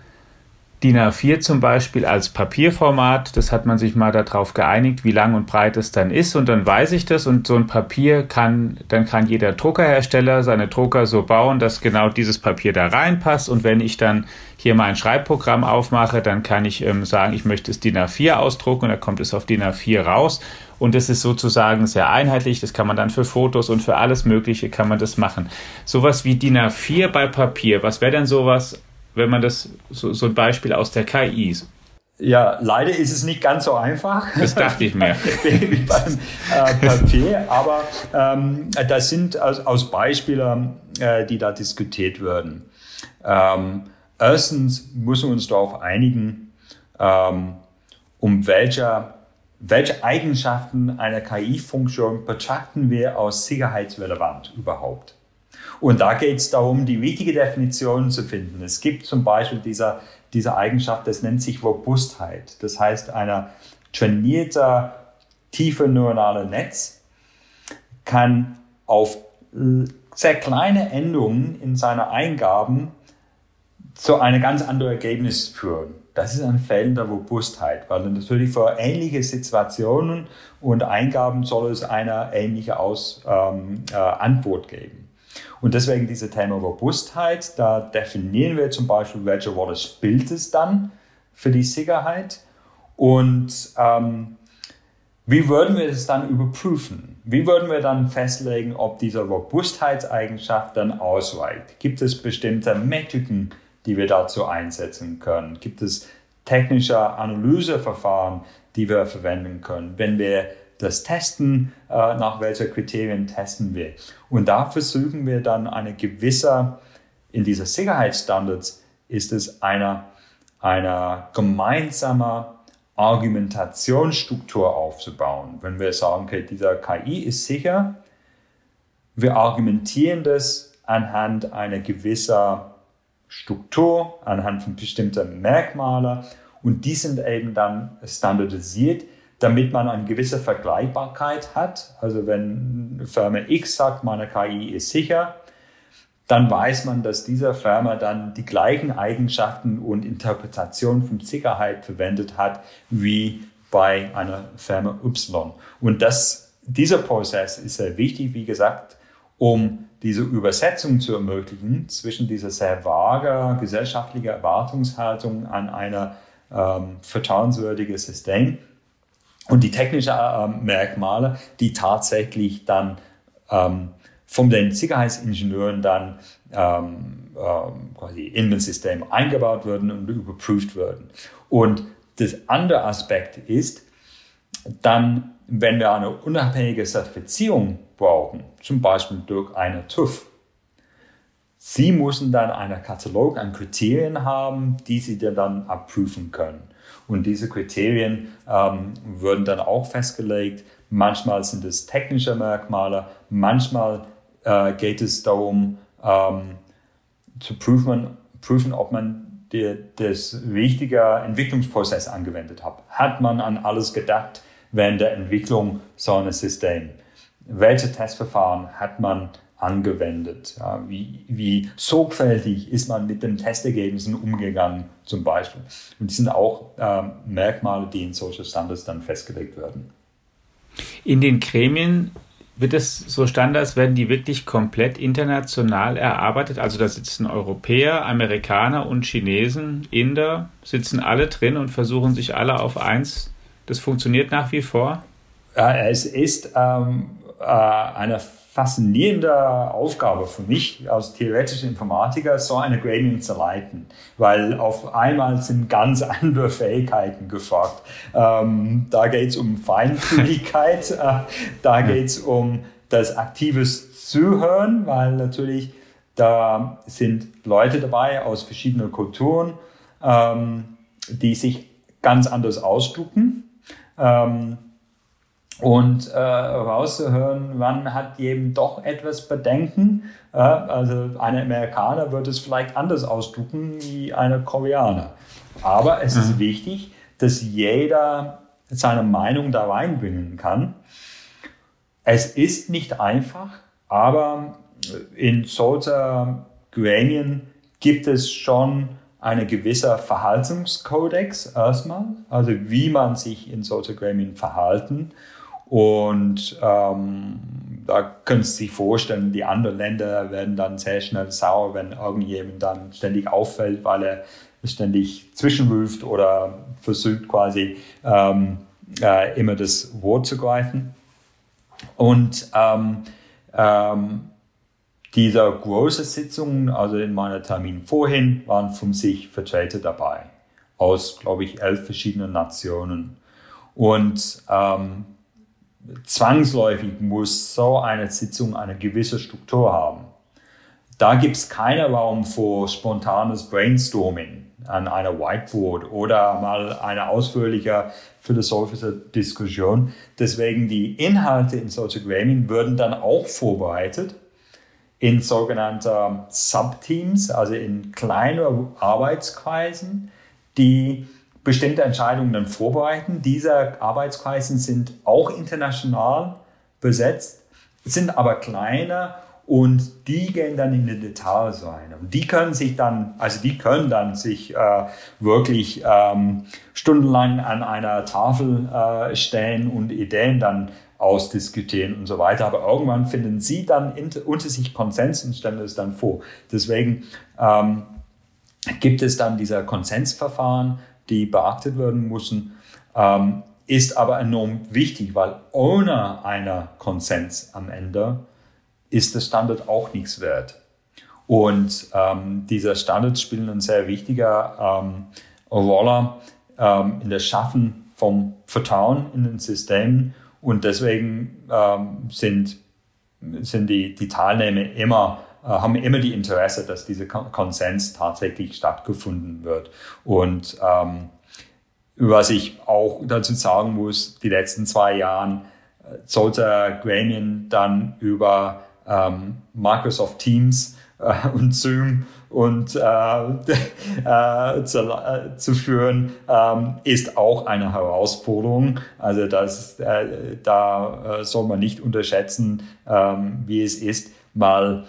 DIN A4 zum Beispiel als Papierformat, das hat man sich mal darauf geeinigt, wie lang und breit es dann ist. Und dann weiß ich das. Und so ein Papier kann, dann kann jeder Druckerhersteller seine Drucker so bauen, dass genau dieses Papier da reinpasst. Und wenn ich dann hier mal ein Schreibprogramm aufmache, dann kann ich ähm, sagen, ich möchte es DIN A4 ausdrucken. Und dann kommt es auf DIN A4 raus. Und das ist sozusagen sehr einheitlich, das kann man dann für Fotos und für alles Mögliche kann man das machen. Sowas wie DIN A4 bei Papier, was wäre denn sowas wenn man das so, so ein Beispiel aus der KI ja, leider ist es nicht ganz so einfach. Das dachte ich mir. Wie beim äh, Papier, aber ähm, das sind aus, aus Beispielen, äh, die da diskutiert werden. Ähm, erstens müssen wir uns darauf einigen, ähm, um welche, welche Eigenschaften einer KI-Funktion betrachten wir als sicherheitsrelevant überhaupt. Und da geht es darum, die wichtige Definition zu finden. Es gibt zum Beispiel dieser, diese Eigenschaft, das nennt sich Robustheit. Das heißt, ein trainierter, tiefer neuronale Netz kann auf sehr kleine Änderungen in seiner Eingaben zu einem ganz anderen Ergebnis führen. Das ist ein Feld der Robustheit, weil natürlich für ähnliche Situationen und Eingaben soll es eine ähnliche Aus, ähm, äh, Antwort geben. Und deswegen diese Thema Robustheit, da definieren wir zum Beispiel, welche Rolle spielt es dann für die Sicherheit und ähm, wie würden wir das dann überprüfen? Wie würden wir dann festlegen, ob diese Robustheitseigenschaft dann ausreicht? Gibt es bestimmte Metriken, die wir dazu einsetzen können? Gibt es technische Analyseverfahren, die wir verwenden können? Wenn wir das testen, äh, nach welchen Kriterien testen wir? Und da versuchen wir dann eine gewisse, in dieser Sicherheitsstandards ist es eine, eine gemeinsame Argumentationsstruktur aufzubauen. Wenn wir sagen, okay, dieser KI ist sicher, wir argumentieren das anhand einer gewissen Struktur, anhand von bestimmten Merkmalen und die sind eben dann standardisiert, damit man eine gewisse Vergleichbarkeit hat. Also wenn Firma X sagt, meine KI ist sicher, dann weiß man, dass dieser Firma dann die gleichen Eigenschaften und Interpretation von Sicherheit verwendet hat wie bei einer Firma Y. Und das, dieser Prozess ist sehr wichtig, wie gesagt, um diese Übersetzung zu ermöglichen zwischen dieser sehr vage gesellschaftlichen Erwartungshaltung an ein ähm, vertrauenswürdiges System und die technischen äh, Merkmale, die tatsächlich dann ähm, von den Sicherheitsingenieuren dann ähm, ähm, quasi in das System eingebaut werden und überprüft werden. Und das andere Aspekt ist, dann, wenn wir eine unabhängige Zertifizierung brauchen, zum Beispiel durch eine TÜV. Sie müssen dann einen Katalog an Kriterien haben, die Sie dann abprüfen können. Und diese Kriterien ähm, würden dann auch festgelegt. Manchmal sind es technische Merkmale, manchmal äh, geht es darum, ähm, zu prüfen, prüfen, ob man die, das richtige Entwicklungsprozess angewendet hat. Hat man an alles gedacht während der Entwicklung so eines Systems? welche Testverfahren hat man angewendet? Ja, wie, wie sorgfältig ist man mit den Testergebnissen umgegangen zum Beispiel? Und die sind auch ähm, Merkmale, die in solche Standards dann festgelegt werden. In den Gremien wird es so Standards, werden die wirklich komplett international erarbeitet? Also da sitzen Europäer, Amerikaner und Chinesen, Inder, sitzen alle drin und versuchen sich alle auf eins. Das funktioniert nach wie vor? Ja, es ist ähm, äh, eine faszinierende Aufgabe für mich als theoretischer Informatiker, so eine Gradient zu leiten, weil auf einmal sind ganz andere Fähigkeiten gefragt. Ähm, da geht es um Feinfühligkeit, äh, da geht es um das aktives Zuhören, weil natürlich da sind Leute dabei aus verschiedenen Kulturen, ähm, die sich ganz anders ausdrücken. Ähm, und äh, rauszuhören, wann hat jedem doch etwas Bedenken. Äh, also ein Amerikaner wird es vielleicht anders ausdrücken wie ein Koreaner. Aber es mhm. ist wichtig, dass jeder seine Meinung da reinbringen kann. Es ist nicht einfach, aber in solcher Gremien gibt es schon eine gewisse Verhaltenskodex erstmal, also wie man sich in solchen Gremien verhalten und ähm, da können Sie sich vorstellen, die anderen Länder werden dann sehr schnell sauer, wenn irgendjemand dann ständig auffällt, weil er ständig zwischenruft oder versucht quasi ähm, äh, immer das Wort zu greifen. Und ähm, ähm, dieser große Sitzung, also in meiner Termin vorhin, waren 50 Vertreter dabei aus, glaube ich, elf verschiedenen Nationen. Und ähm, zwangsläufig muss so eine Sitzung eine gewisse Struktur haben. Da gibt es keinen Raum für spontanes Brainstorming an einer Whiteboard oder mal eine ausführliche philosophische Diskussion. Deswegen die Inhalte in solchen Gremien würden dann auch vorbereitet in sogenannte Subteams, also in kleine Arbeitskreisen, die bestimmte Entscheidungen dann vorbereiten. Diese Arbeitskreise sind auch international besetzt, sind aber kleiner und die gehen dann in die Details rein. Und die können sich dann, also die können dann sich äh, wirklich ähm, stundenlang an einer Tafel äh, stellen und Ideen dann ausdiskutieren und so weiter. Aber irgendwann finden sie dann unter sich Konsens und stellen es dann vor. Deswegen ähm, gibt es dann dieser Konsensverfahren, die beachtet werden müssen. Ähm, ist aber enorm wichtig, weil ohne einer Konsens am Ende ist der Standard auch nichts wert. Und ähm, diese Standards spielen eine sehr wichtige ähm, Rolle ähm, in der Schaffen vom Vertrauen in den Systemen. Und deswegen ähm, sind, sind die, die Teilnehmer immer, haben immer die Interesse, dass dieser Konsens tatsächlich stattgefunden wird. Und ähm, was ich auch dazu sagen muss, die letzten zwei Jahren äh, sollte Granian dann über ähm, Microsoft Teams äh, und Zoom und äh, äh, zu, äh, zu, führen, ähm, ist auch eine Herausforderung. Also das, äh, da äh, soll man nicht unterschätzen, ähm, wie es ist, mal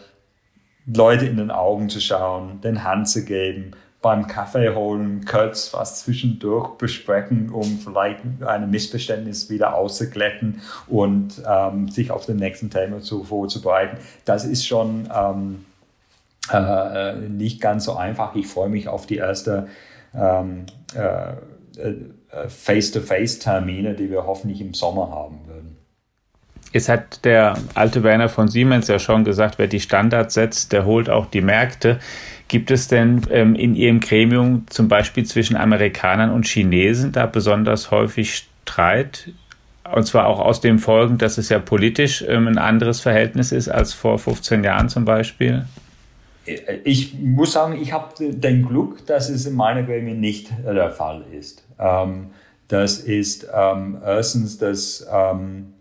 Leute in den Augen zu schauen, den Hand zu geben, beim Kaffee holen, kurz was zwischendurch besprechen, um vielleicht ein Missverständnis wieder auszuglätten und ähm, sich auf den nächsten Thema zu, vorzubereiten. Das ist schon ähm, äh, nicht ganz so einfach. Ich freue mich auf die erste ähm, äh, äh, Face-to-Face-Termine, die wir hoffentlich im Sommer haben. Jetzt hat der alte Werner von Siemens ja schon gesagt, wer die Standards setzt, der holt auch die Märkte. Gibt es denn ähm, in Ihrem Gremium zum Beispiel zwischen Amerikanern und Chinesen da besonders häufig Streit? Und zwar auch aus dem Folgen, dass es ja politisch ähm, ein anderes Verhältnis ist als vor 15 Jahren zum Beispiel? Ich muss sagen, ich habe den Glück, dass es in meiner Gremium nicht der Fall ist. Ähm, das ist ähm, erstens, dass ähm,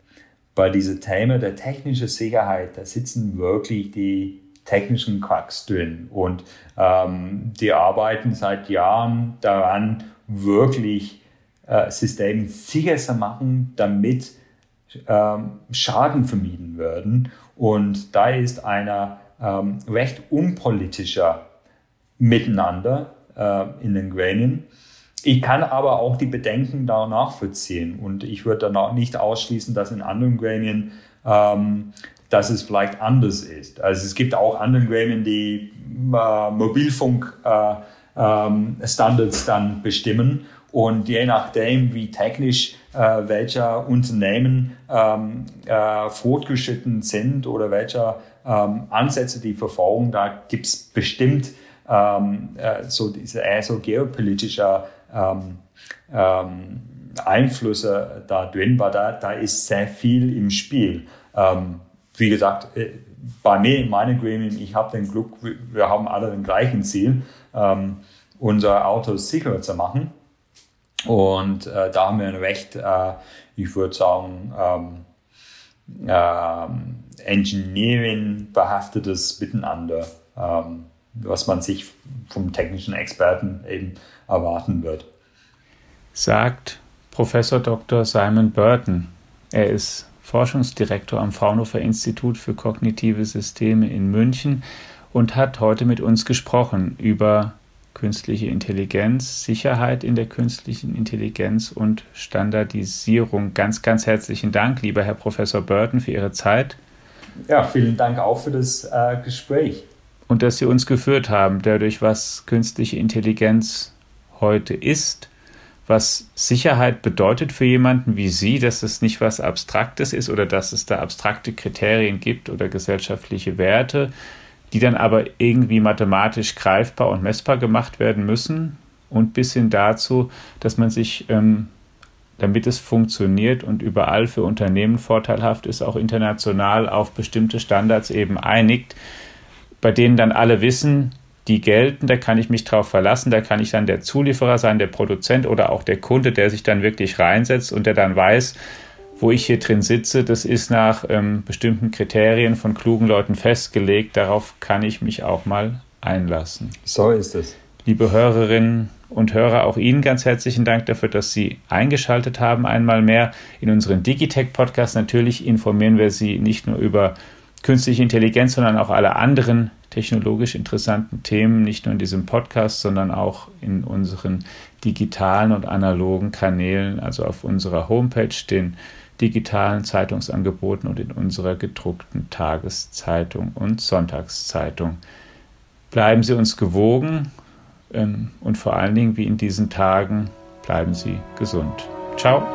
bei diesem Thema der technischen Sicherheit, da sitzen wirklich die technischen Cracks drin. Und ähm, die arbeiten seit Jahren daran, wirklich äh, Systeme sicher zu machen, damit ähm, Schaden vermieden werden. Und da ist einer ähm, recht unpolitischer Miteinander äh, in den Gremien. Ich kann aber auch die Bedenken da nachvollziehen und ich würde dann auch nicht ausschließen, dass in anderen Gremien ähm, dass es vielleicht anders ist. Also es gibt auch andere Gremien, die äh, Mobilfunk-Standards äh, ähm, dann bestimmen. Und je nachdem, wie technisch äh, welcher Unternehmen ähm, äh, fortgeschritten sind oder welcher ähm, Ansätze die verfolgen, da gibt es bestimmt ähm, äh, so diese eher so geopolitische ähm, ähm, Einflüsse da drin, weil da, da ist sehr viel im Spiel. Ähm, wie gesagt, äh, bei mir in meinem Gremium, ich habe den Glück, wir haben alle den gleichen Ziel, ähm, unsere Autos sicherer zu machen. Und äh, da haben wir ein recht, äh, ich würde sagen, ähm, äh, Engineering behaftetes Miteinander, ähm, was man sich vom technischen Experten eben erwarten wird. Sagt Professor Dr. Simon Burton. Er ist Forschungsdirektor am Fraunhofer Institut für kognitive Systeme in München und hat heute mit uns gesprochen über künstliche Intelligenz, Sicherheit in der künstlichen Intelligenz und Standardisierung. Ganz, ganz herzlichen Dank, lieber Herr Professor Burton, für Ihre Zeit. Ja, vielen Dank auch für das äh, Gespräch. Und dass Sie uns geführt haben, dadurch, was künstliche Intelligenz heute ist was Sicherheit bedeutet für jemanden wie Sie, dass es nicht was Abstraktes ist oder dass es da abstrakte Kriterien gibt oder gesellschaftliche Werte, die dann aber irgendwie mathematisch greifbar und messbar gemacht werden müssen und bis hin dazu, dass man sich, ähm, damit es funktioniert und überall für Unternehmen vorteilhaft ist, auch international auf bestimmte Standards eben einigt, bei denen dann alle wissen, die gelten, da kann ich mich drauf verlassen, da kann ich dann der Zulieferer sein, der Produzent oder auch der Kunde, der sich dann wirklich reinsetzt und der dann weiß, wo ich hier drin sitze, das ist nach ähm, bestimmten Kriterien von klugen Leuten festgelegt. Darauf kann ich mich auch mal einlassen. So ist es. Liebe Hörerinnen und Hörer, auch Ihnen ganz herzlichen Dank dafür, dass Sie eingeschaltet haben. Einmal mehr in unseren Digitech-Podcast. Natürlich informieren wir Sie nicht nur über künstliche Intelligenz, sondern auch alle anderen technologisch interessanten Themen, nicht nur in diesem Podcast, sondern auch in unseren digitalen und analogen Kanälen, also auf unserer Homepage, den digitalen Zeitungsangeboten und in unserer gedruckten Tageszeitung und Sonntagszeitung. Bleiben Sie uns gewogen ähm, und vor allen Dingen, wie in diesen Tagen, bleiben Sie gesund. Ciao.